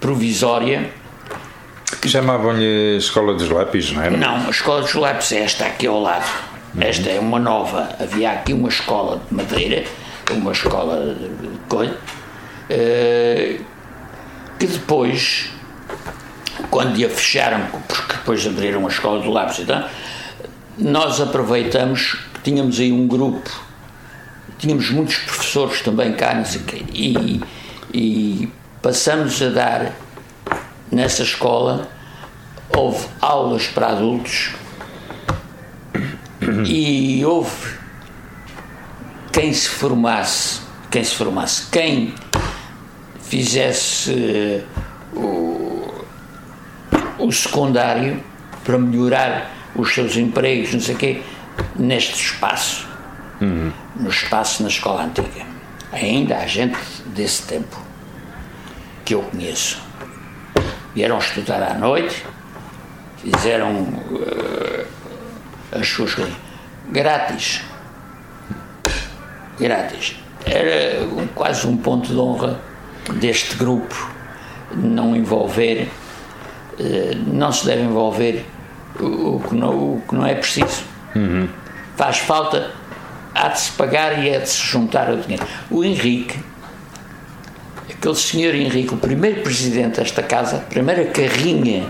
provisória. Chamavam-lhe Escola dos Lápis, não era? Não, a Escola dos Lápis é esta aqui ao lado. Uhum. Esta é uma nova. Havia aqui uma escola de Madeira, uma escola de coisa, uh, que depois, quando a fecharam, porque depois abriram a escola do lápis e tal, nós aproveitamos que tínhamos aí um grupo, tínhamos muitos professores também cá, não sei quê, e, e passamos a dar nessa escola, houve aulas para adultos e houve quem se formasse, quem se formasse, quem fizesse uh, o, o secundário para melhorar os seus empregos, não sei o quê, neste espaço, uhum. no espaço na escola antiga. Ainda há gente desse tempo que eu conheço. Vieram estudar à noite, fizeram uh, as suas coisas grátis. Grátis. Era um, quase um ponto de honra deste grupo não envolver, uh, não se deve envolver o, que, não, o que não é preciso. Uhum. Faz falta, há de se pagar e é de se juntar o dinheiro. O Henrique, aquele senhor Henrique, o primeiro presidente desta casa, primeira carrinha,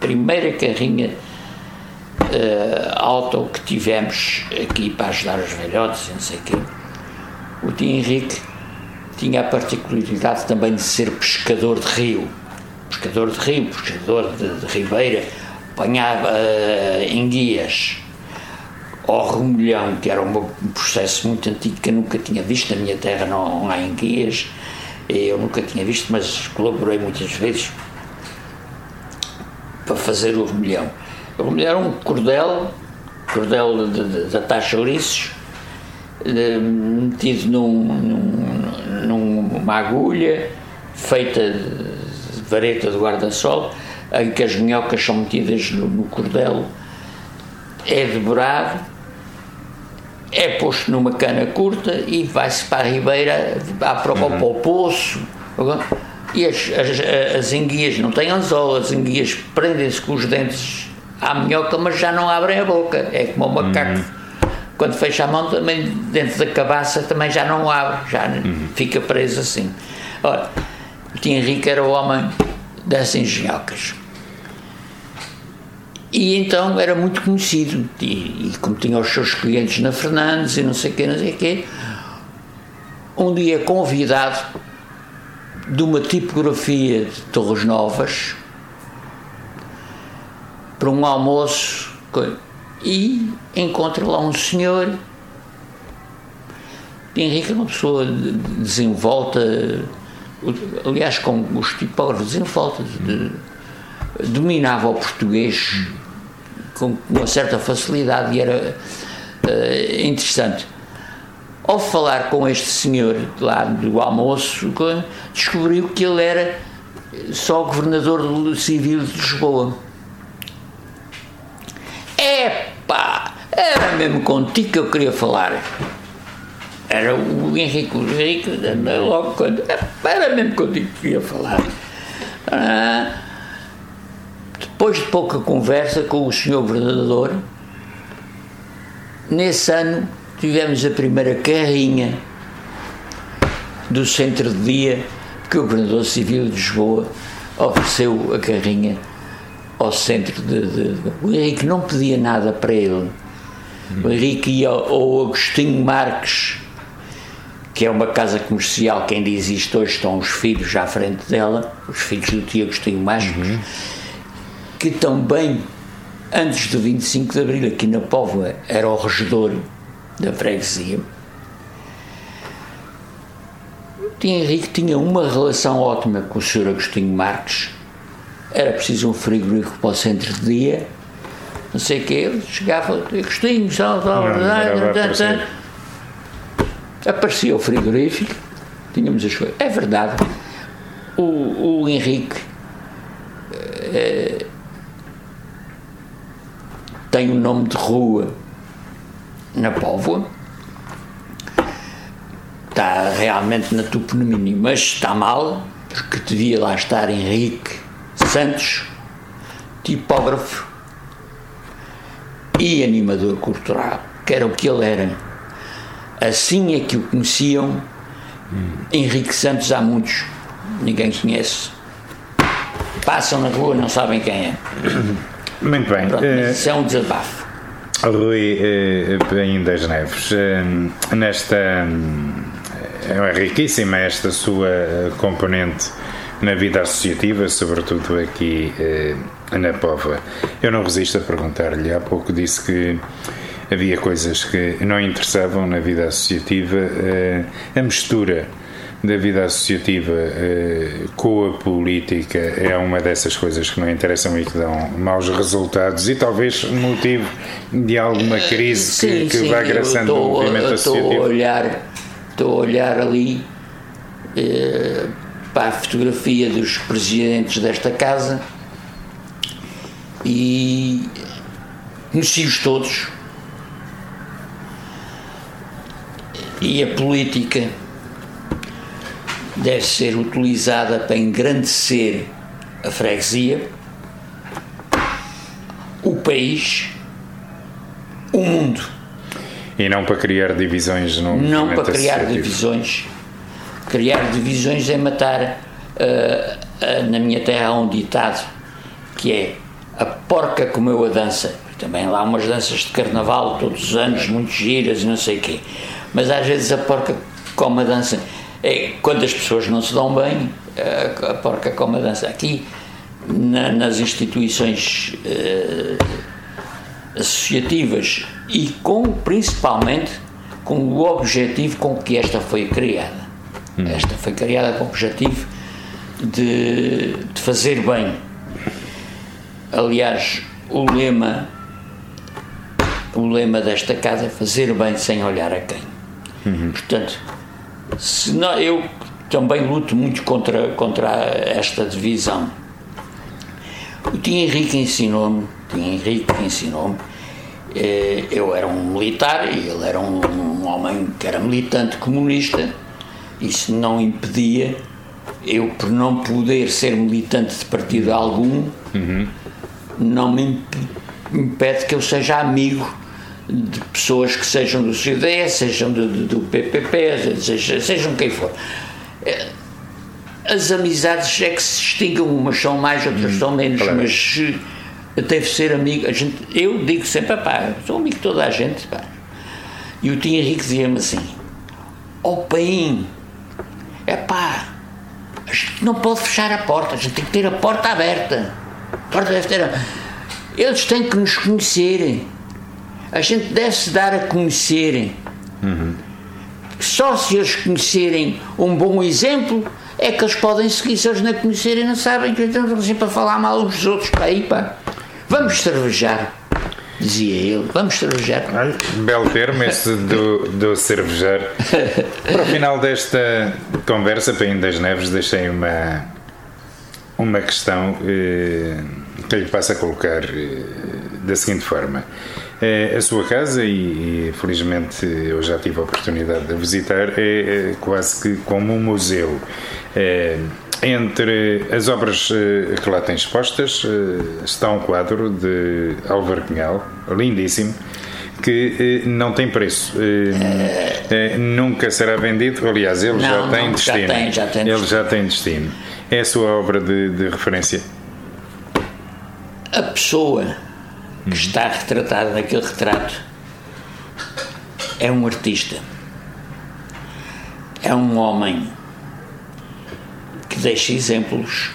primeira carrinha uh, auto que tivemos aqui para ajudar os velhotes, não sei o quê, o tio Henrique tinha a particularidade também de ser pescador de rio. Pescador de rio, pescador de, de ribeira, apanhava uh, enguias. Ao remolhão, que era um processo muito antigo que eu nunca tinha visto, na minha terra não, não há enguias, eu nunca tinha visto, mas colaborei muitas vezes para fazer o remolhão. O remolhão era um cordel, cordel da taxa ouriços, metido num, num, numa agulha feita de vareta de guarda-sol, em que as minhocas são metidas no, no cordel, é devorado, é posto numa cana curta e vai-se para a ribeira, à prova uhum. para o poço. E as, as, as enguias não têm anzol, as enguias prendem-se com os dentes à minhoca, mas já não abrem a boca. É como o macaco. Uhum. Quando fecha a mão, também dentro da cabaça também já não abre, já uhum. fica preso assim. Ora, o Tim Henrique era o homem das engenhocas. E então era muito conhecido, e, e, como tinha os seus clientes na Fernandes e não sei o quê, não sei o quê, um dia convidado de uma tipografia de Torres Novas para um almoço e encontra lá um senhor. Henrique é uma pessoa desenvolta aliás, com os tipógrafos falta de, dominava o português com uma certa facilidade e era uh, interessante. Ao falar com este senhor lá do almoço, descobriu que ele era só governador civil de Lisboa. Epá, era mesmo contigo que eu queria falar era o Henrique, Henrique logo quando. Era mesmo que eu queria falar. Ah, depois de pouca conversa com o senhor governador, nesse ano tivemos a primeira carrinha do centro de dia que o governador civil de Lisboa ofereceu a carrinha ao centro de, de, O Henrique não pedia nada para ele. O Henrique ia ao Agostinho Marques, que é uma casa comercial que ainda existe hoje, estão os filhos à frente dela, os filhos do tio Agostinho Marques, uhum. Que também, antes do 25 de Abril, aqui na Póvoa, era o regedor da freguesia. O tio Henrique tinha uma relação ótima com o Sr. Agostinho Marques, era preciso um frigorífico para o centro de dia, não sei o quê, ele chegava, Agostinho, tal, tal, tal, aparecia o frigorífico, tínhamos as coisas. É verdade, o, o Henrique é, tem um nome de rua na Póvoa, está realmente na toponímia, mas está mal, porque devia lá estar Henrique Santos, tipógrafo e animador cultural, que era o que ele era. Assim é que o conheciam. Henrique Santos há muitos, ninguém conhece. Passam na rua, não sabem quem é. Muito bem. Pronto, uh, isso é um desabafo. Rui uh, das Neves, uh, nesta. é riquíssima esta sua componente na vida associativa, sobretudo aqui eh, na Póvoa. Eu não resisto a perguntar-lhe, há pouco disse que havia coisas que não interessavam na vida associativa, eh, a mistura da vida associativa eh, com a política é uma dessas coisas que não interessam e que dão maus resultados e talvez motivo de alguma crise sim, que, que sim, vai agraçando o movimento associativo. Estou a olhar, estou a olhar ali eh, para a fotografia dos presidentes desta casa e conheci-os todos. E a política deve ser utilizada para engrandecer a freguesia, o país, o mundo. E não para criar divisões no Não para criar divisões criar divisões é matar, uh, uh, na minha terra há um ditado que é a porca comeu a dança. Também lá há umas danças de carnaval todos os anos, muito giras e não sei o quê. Mas às vezes a porca come a dança. É, quando as pessoas não se dão bem, a, porca come a dança. Aqui, na, nas instituições uh, associativas e com, principalmente, com o objetivo com que esta foi criada Hum. Esta foi criada com o objetivo de, de fazer bem. Aliás, o lema o lema desta casa é fazer bem sem olhar a quem. Uhum. Portanto, se não, eu também luto muito contra, contra esta divisão. O Tim Henrique ensinou-me, Tim Henrique ensinou-me, eh, eu era um militar e ele era um, um homem que era militante comunista isso não impedia eu, por não poder ser militante de partido algum, uhum. não me impede que eu seja amigo de pessoas que sejam do CDS, sejam do, do PPP, seja, sejam quem for. É, as amizades é que se extinguem, umas são mais, outras hum, são menos, claro. mas eh, deve ser amigo. A gente, eu digo sempre, pá, sou amigo de toda a gente. Pá. E o Tinha Henrique dizia-me assim: Ó oh, Paim, é pá, a gente não pode fechar a porta, a gente tem que ter a porta aberta. A porta deve ter. Eles têm que nos conhecerem. A gente deve se dar a conhecerem. Uhum. Só se eles conhecerem um bom exemplo é que eles podem seguir. Se eles não conhecerem, não sabem que estão sempre a falar mal uns dos outros. Para aí, pá. Vamos cervejar dizia ele, vamos cervejar. Belo termo esse do, do cervejar. Para o final desta conversa, para das Neves, deixei uma, uma questão eh, que lhe passo a colocar eh, da seguinte forma. Eh, a sua casa, e, e, felizmente eu já tive a oportunidade de visitar, é, é quase que como um museu. Eh, entre as obras eh, que lá tem expostas eh, está um quadro de Álvaro Cunhal, lindíssimo, que eh, não tem preço. Nunca será vendido, aliás, ele não, já tem não, destino. Já tem, já tem ele destino. já tem destino. É a sua obra de, de referência? a pessoa que está retratada naquele retrato é um artista. É um homem que deixa exemplos.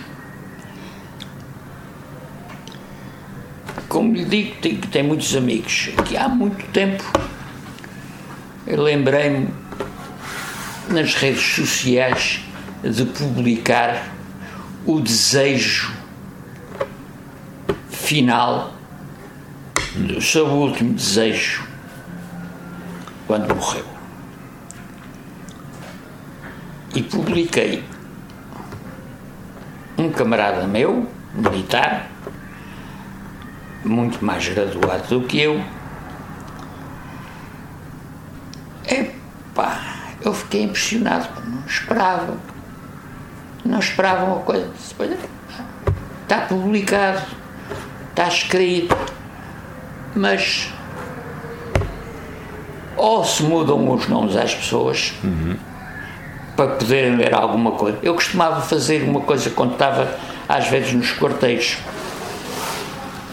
Como lhe digo, tem, tem muitos amigos que há muito tempo eu lembrei-me nas redes sociais de publicar o desejo final, o seu último desejo, quando morreu. E publiquei um camarada meu, militar, muito mais graduado do que eu. Epá, eu fiquei impressionado, não esperava. Não esperava uma coisa. Está publicado, está escrito, mas ou se mudam os nomes às pessoas uhum. para poderem ler alguma coisa. Eu costumava fazer uma coisa quando estava às vezes nos quartéis.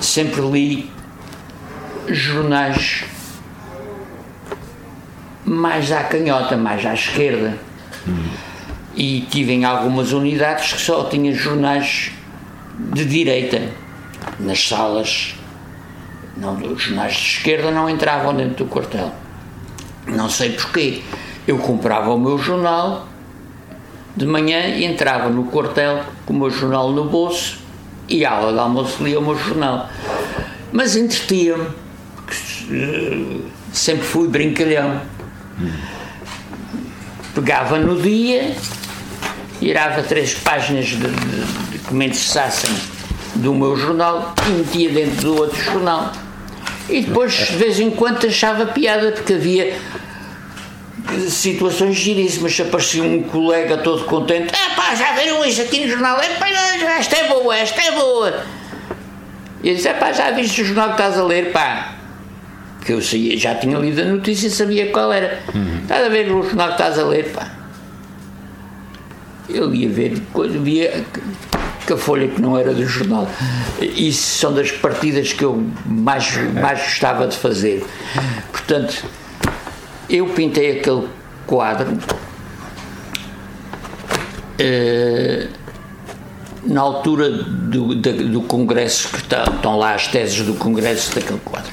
Sempre li jornais mais à canhota, mais à esquerda. Uhum. E tive em algumas unidades que só tinha jornais de direita nas salas. Não, os jornais de esquerda não entravam dentro do quartel. Não sei porquê. Eu comprava o meu jornal de manhã e entrava no quartel com o meu jornal no bolso e à hora do almoço lia o meu jornal. Mas entretia-me, eh, sempre fui brincalhão. Pegava no dia, tirava três páginas de, de, de que me interessassem do meu jornal e metia dentro do outro jornal. E depois, de vez em quando, achava piada, porque havia situações giríssimas. Aparecia um colega todo contente: Ah, pá, já viram isso aqui no jornal? É, pá, esta é boa, esta é boa. E eu disse: pá, já viste o jornal que estás a ler? Pá, que eu já tinha lido a notícia e sabia qual era. Uhum. Estás a ver o jornal que estás a ler? Pá. Eu ia ver, via que a folha que não era do jornal. Isso são das partidas que eu mais, mais gostava de fazer. Portanto, eu pintei aquele quadro uh, na altura do, do, do congresso, que está, estão lá as teses do congresso daquele quadro.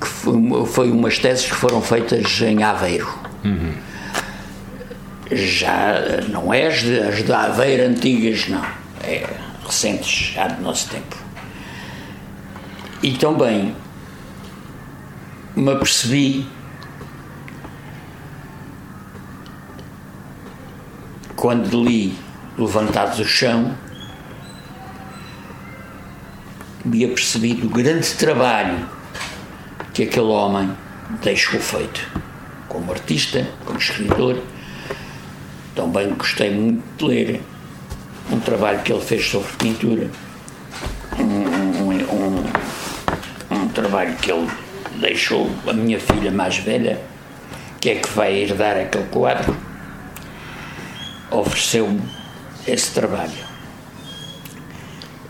Que foi, foi umas teses que foram feitas em Aveiro. Uhum. Já não é as de, as de Aveiro antigas, não é, recentes, já do nosso tempo. E também me apercebi quando li Levantados do Chão, me apercebi do grande trabalho que aquele homem deixou feito, como artista, como escritor. Também gostei muito de ler um trabalho que ele fez sobre pintura, um, um, um, trabalho que ele deixou a minha filha mais velha, que é que vai herdar aquele quadro, ofereceu-me esse trabalho.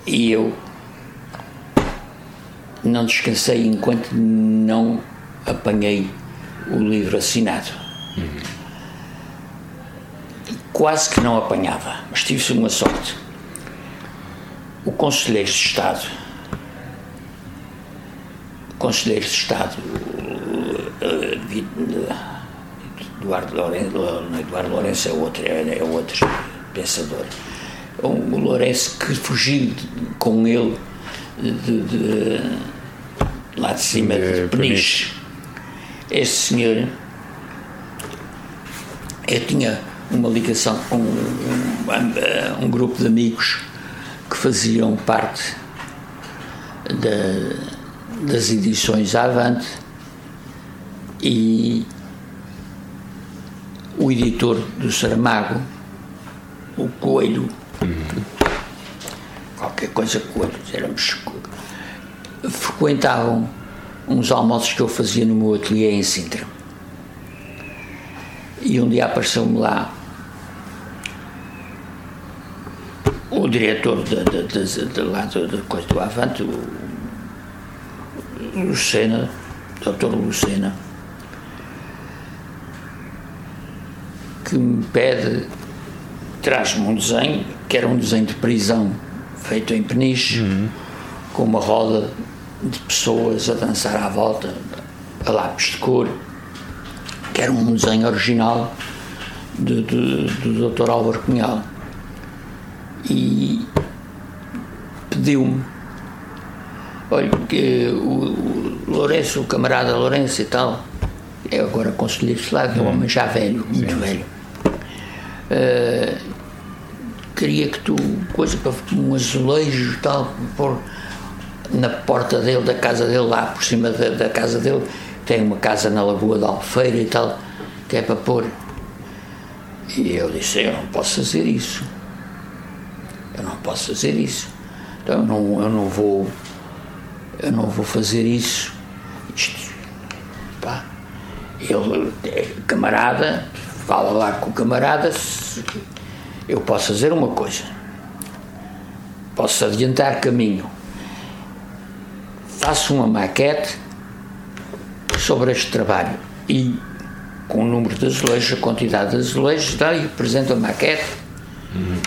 E eu não descansei enquanto não apanhei o livro assinado. Uhum quase que não apanhava, mas tive-se uma sorte. O Conselheiro de Estado, o Conselheiro de Estado, Eduardo Lourenço, não, Eduardo Lourenço é outro, é, é outro pensador. O Lourenço que fugiu com ele de, de, lá de cima de Peniche. Este senhor, eu tinha uma ligação com um, um, grupo de amigos que faziam parte da, das edições Avante e o editor do Saramago, o Coelho, qualquer coisa Coelho, éramos, frequentavam uns almoços que eu fazia no meu ateliê em Sintra. E um dia apareceu-me lá o diretor da, da, da, lá da, coisa do Avante, o Lucena, doutor Lucena, que me pede, traz-me um desenho, que era um desenho de prisão feito em peniche, uhum. com uma roda de pessoas a dançar à volta, a lápis de cor, que era um desenho original de, de, do Dr. Álvaro Cunhal. E pediu-me, olha, que o, o Lourenço, o camarada Lourenço e tal, é agora conselheiro de é um homem já velho, muito Sim. velho. Uh, queria que tu, coisa para um azulejo e tal, pôr na porta dele, da casa dele, lá por cima da, da casa dele, tem uma casa na Lagoa da Alfeira e tal, que é para pôr. E eu disse, eu não posso fazer isso. Eu não posso fazer isso. Então eu não, eu não vou eu não vou fazer isso. Isto, pá, ele, é camarada, fala lá com o camarada, eu posso fazer uma coisa. Posso adiantar caminho. Faço uma maquete sobre este trabalho e com o número de azulejos, a quantidade de azulejos, daí apresento a maquete. Uhum.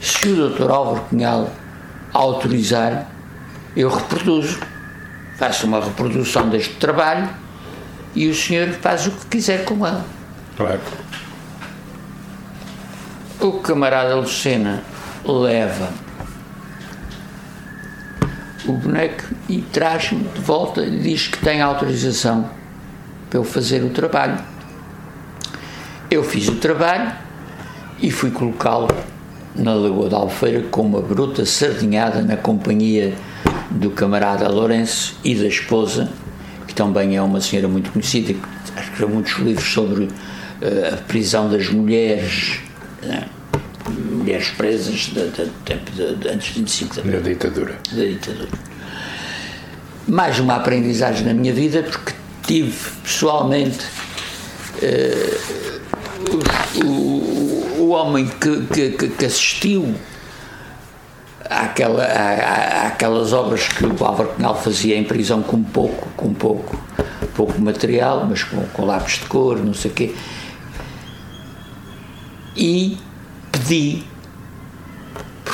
Se o Dr. Álvaro Cunhal autorizar, eu reproduzo. Faço uma reprodução deste trabalho e o senhor faz o que quiser com ela. Claro. O camarada Lucena leva o boneco e traz-me de volta e diz que tem autorização para eu fazer o trabalho. Eu fiz o trabalho e fui colocá-lo na Lagoa da Alfeira com uma bruta sardinhada na companhia do camarada Lourenço e da esposa, que também é uma senhora muito conhecida, que escreveu muitos livros sobre uh, a prisão das mulheres, né? Mulheres presas de, de, de, de, antes de 25 da ditadura. Da ditadura. Mais uma aprendizagem na minha vida, porque tive pessoalmente uh, o, o, homem que, que, que assistiu àquela, à, àquelas obras que o Álvaro Penal fazia em prisão com pouco, com pouco, pouco material, mas com, com lápis de cor, não sei o quê. E pedi,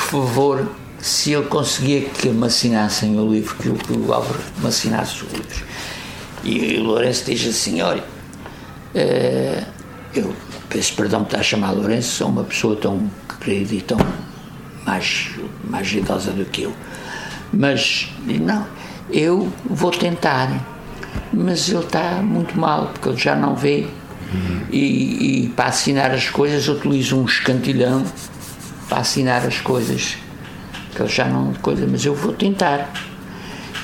favor, se ele conseguia que me assinassem o livro, que, que o Álvaro me assinasse os livros. E o Lourenço diz assim: olha, uh, eu peço perdão por estar a chamar Lourenço, sou uma pessoa tão querida e tão mais, mais idosa do que eu. Mas, não, eu vou tentar. Mas ele está muito mal, porque ele já não vê. Uhum. E, e, para assinar as coisas utilizo um escantilhão para assinar as coisas. Que ele já não coisa, mas eu vou tentar.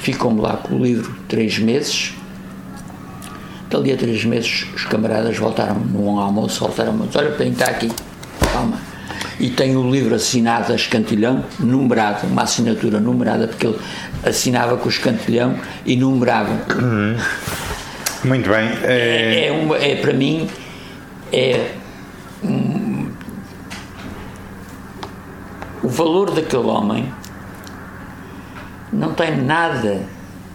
Ficam-me lá com o livro três meses. Dali a três meses os camaradas voltaram num almoço, voltaram-me, olha, tem está aqui, calma e tem o livro assinado a escantilhão, numerado, uma assinatura numerada, porque ele assinava com o escantilhão e numerava. Uhum. Muito bem. É... É, é, uma, é para mim, é. Um, o valor daquele homem não tem nada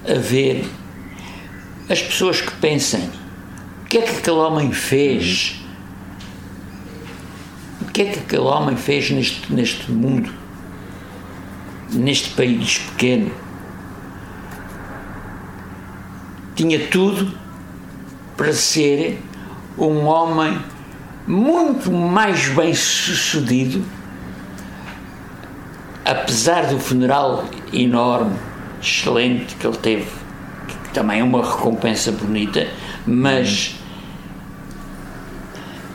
a ver. As pessoas que pensem o que é que aquele homem fez o que é que aquele homem fez neste, neste mundo, neste país pequeno? Tinha tudo para ser um homem muito mais bem sucedido, apesar do funeral enorme, excelente que ele teve, que também é uma recompensa bonita, mas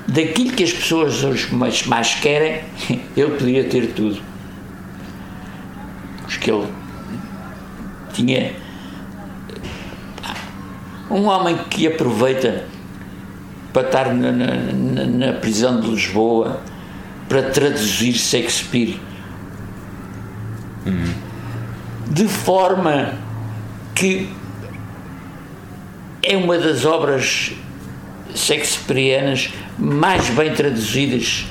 daquilo que as pessoas hoje mais, mais querem, ele podia ter tudo. Porque ele tinha um homem que aproveita para estar na, na, na prisão de Lisboa para traduzir Shakespeare de forma que é uma das obras shakespearianas mais bem traduzidas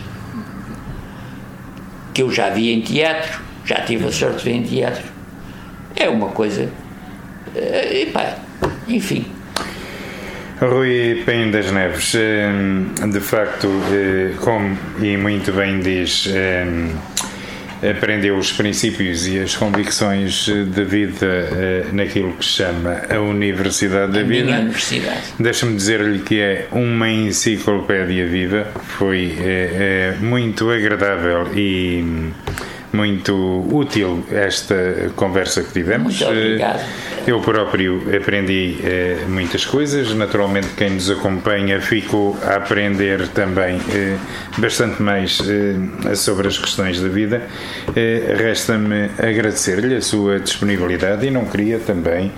que eu já vi em teatro, já tive a sorte de ver em teatro. É uma coisa. Uh, e pá, enfim. Rui Paim das Neves, de facto, como e muito bem diz aprendeu os princípios e as convicções de vida eh, naquilo que se chama a Universidade da a Vida. Minha universidade. Deixa-me dizer-lhe que é uma enciclopédia viva, foi é, é muito agradável e muito útil esta conversa que tivemos. Muito obrigado. Eu próprio aprendi eh, muitas coisas, naturalmente quem nos acompanha ficou a aprender também eh, bastante mais eh, sobre as questões da vida. Eh, resta-me agradecer-lhe a sua disponibilidade e não queria também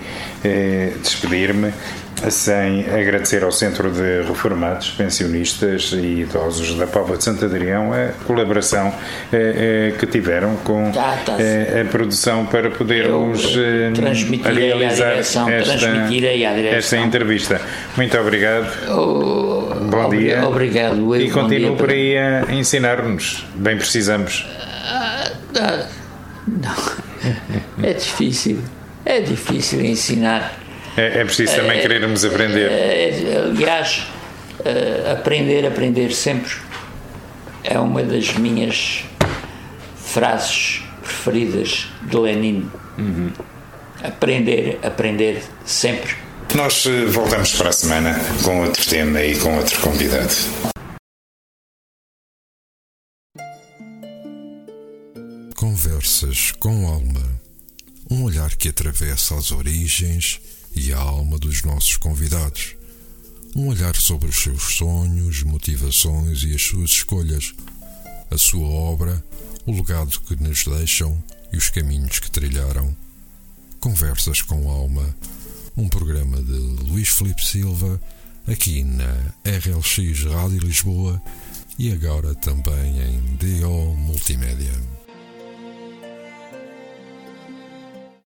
eh, despedir-me sem agradecer ao Centro de Reformados, Pensionistas e Idosos da Póvoa de Santo Adrião a colaboração eh, eh, que tiveram com tá, tá eh, a produção para podermos eh, realizar direção, esta, esta entrevista. Muito obrigado. Oh, Bom ob dia. Obrigado. Eu, e continuo por aí a ensinar-nos. Bem precisamos. Ah, não. É difícil. É difícil ensinar é, é preciso também querermos aprender. É, aliás, eh, aprender, aprender sempre é uma das minhas frases preferidas de Lenin. Uhum. Aprender, aprender sempre. Nós eh, voltamos para a semana com outro tema e com outro convidado. Conversas com alma. Um olhar que atravessa as origens e a alma dos nossos convidados. Um olhar sobre os seus sonhos, motivações e as suas escolhas, a sua obra, o legado que nos deixam e os caminhos que trilharam. Conversas com Alma, um programa de Luís Felipe Silva, aqui na RLX Rádio Lisboa e agora também em DO Multimédia.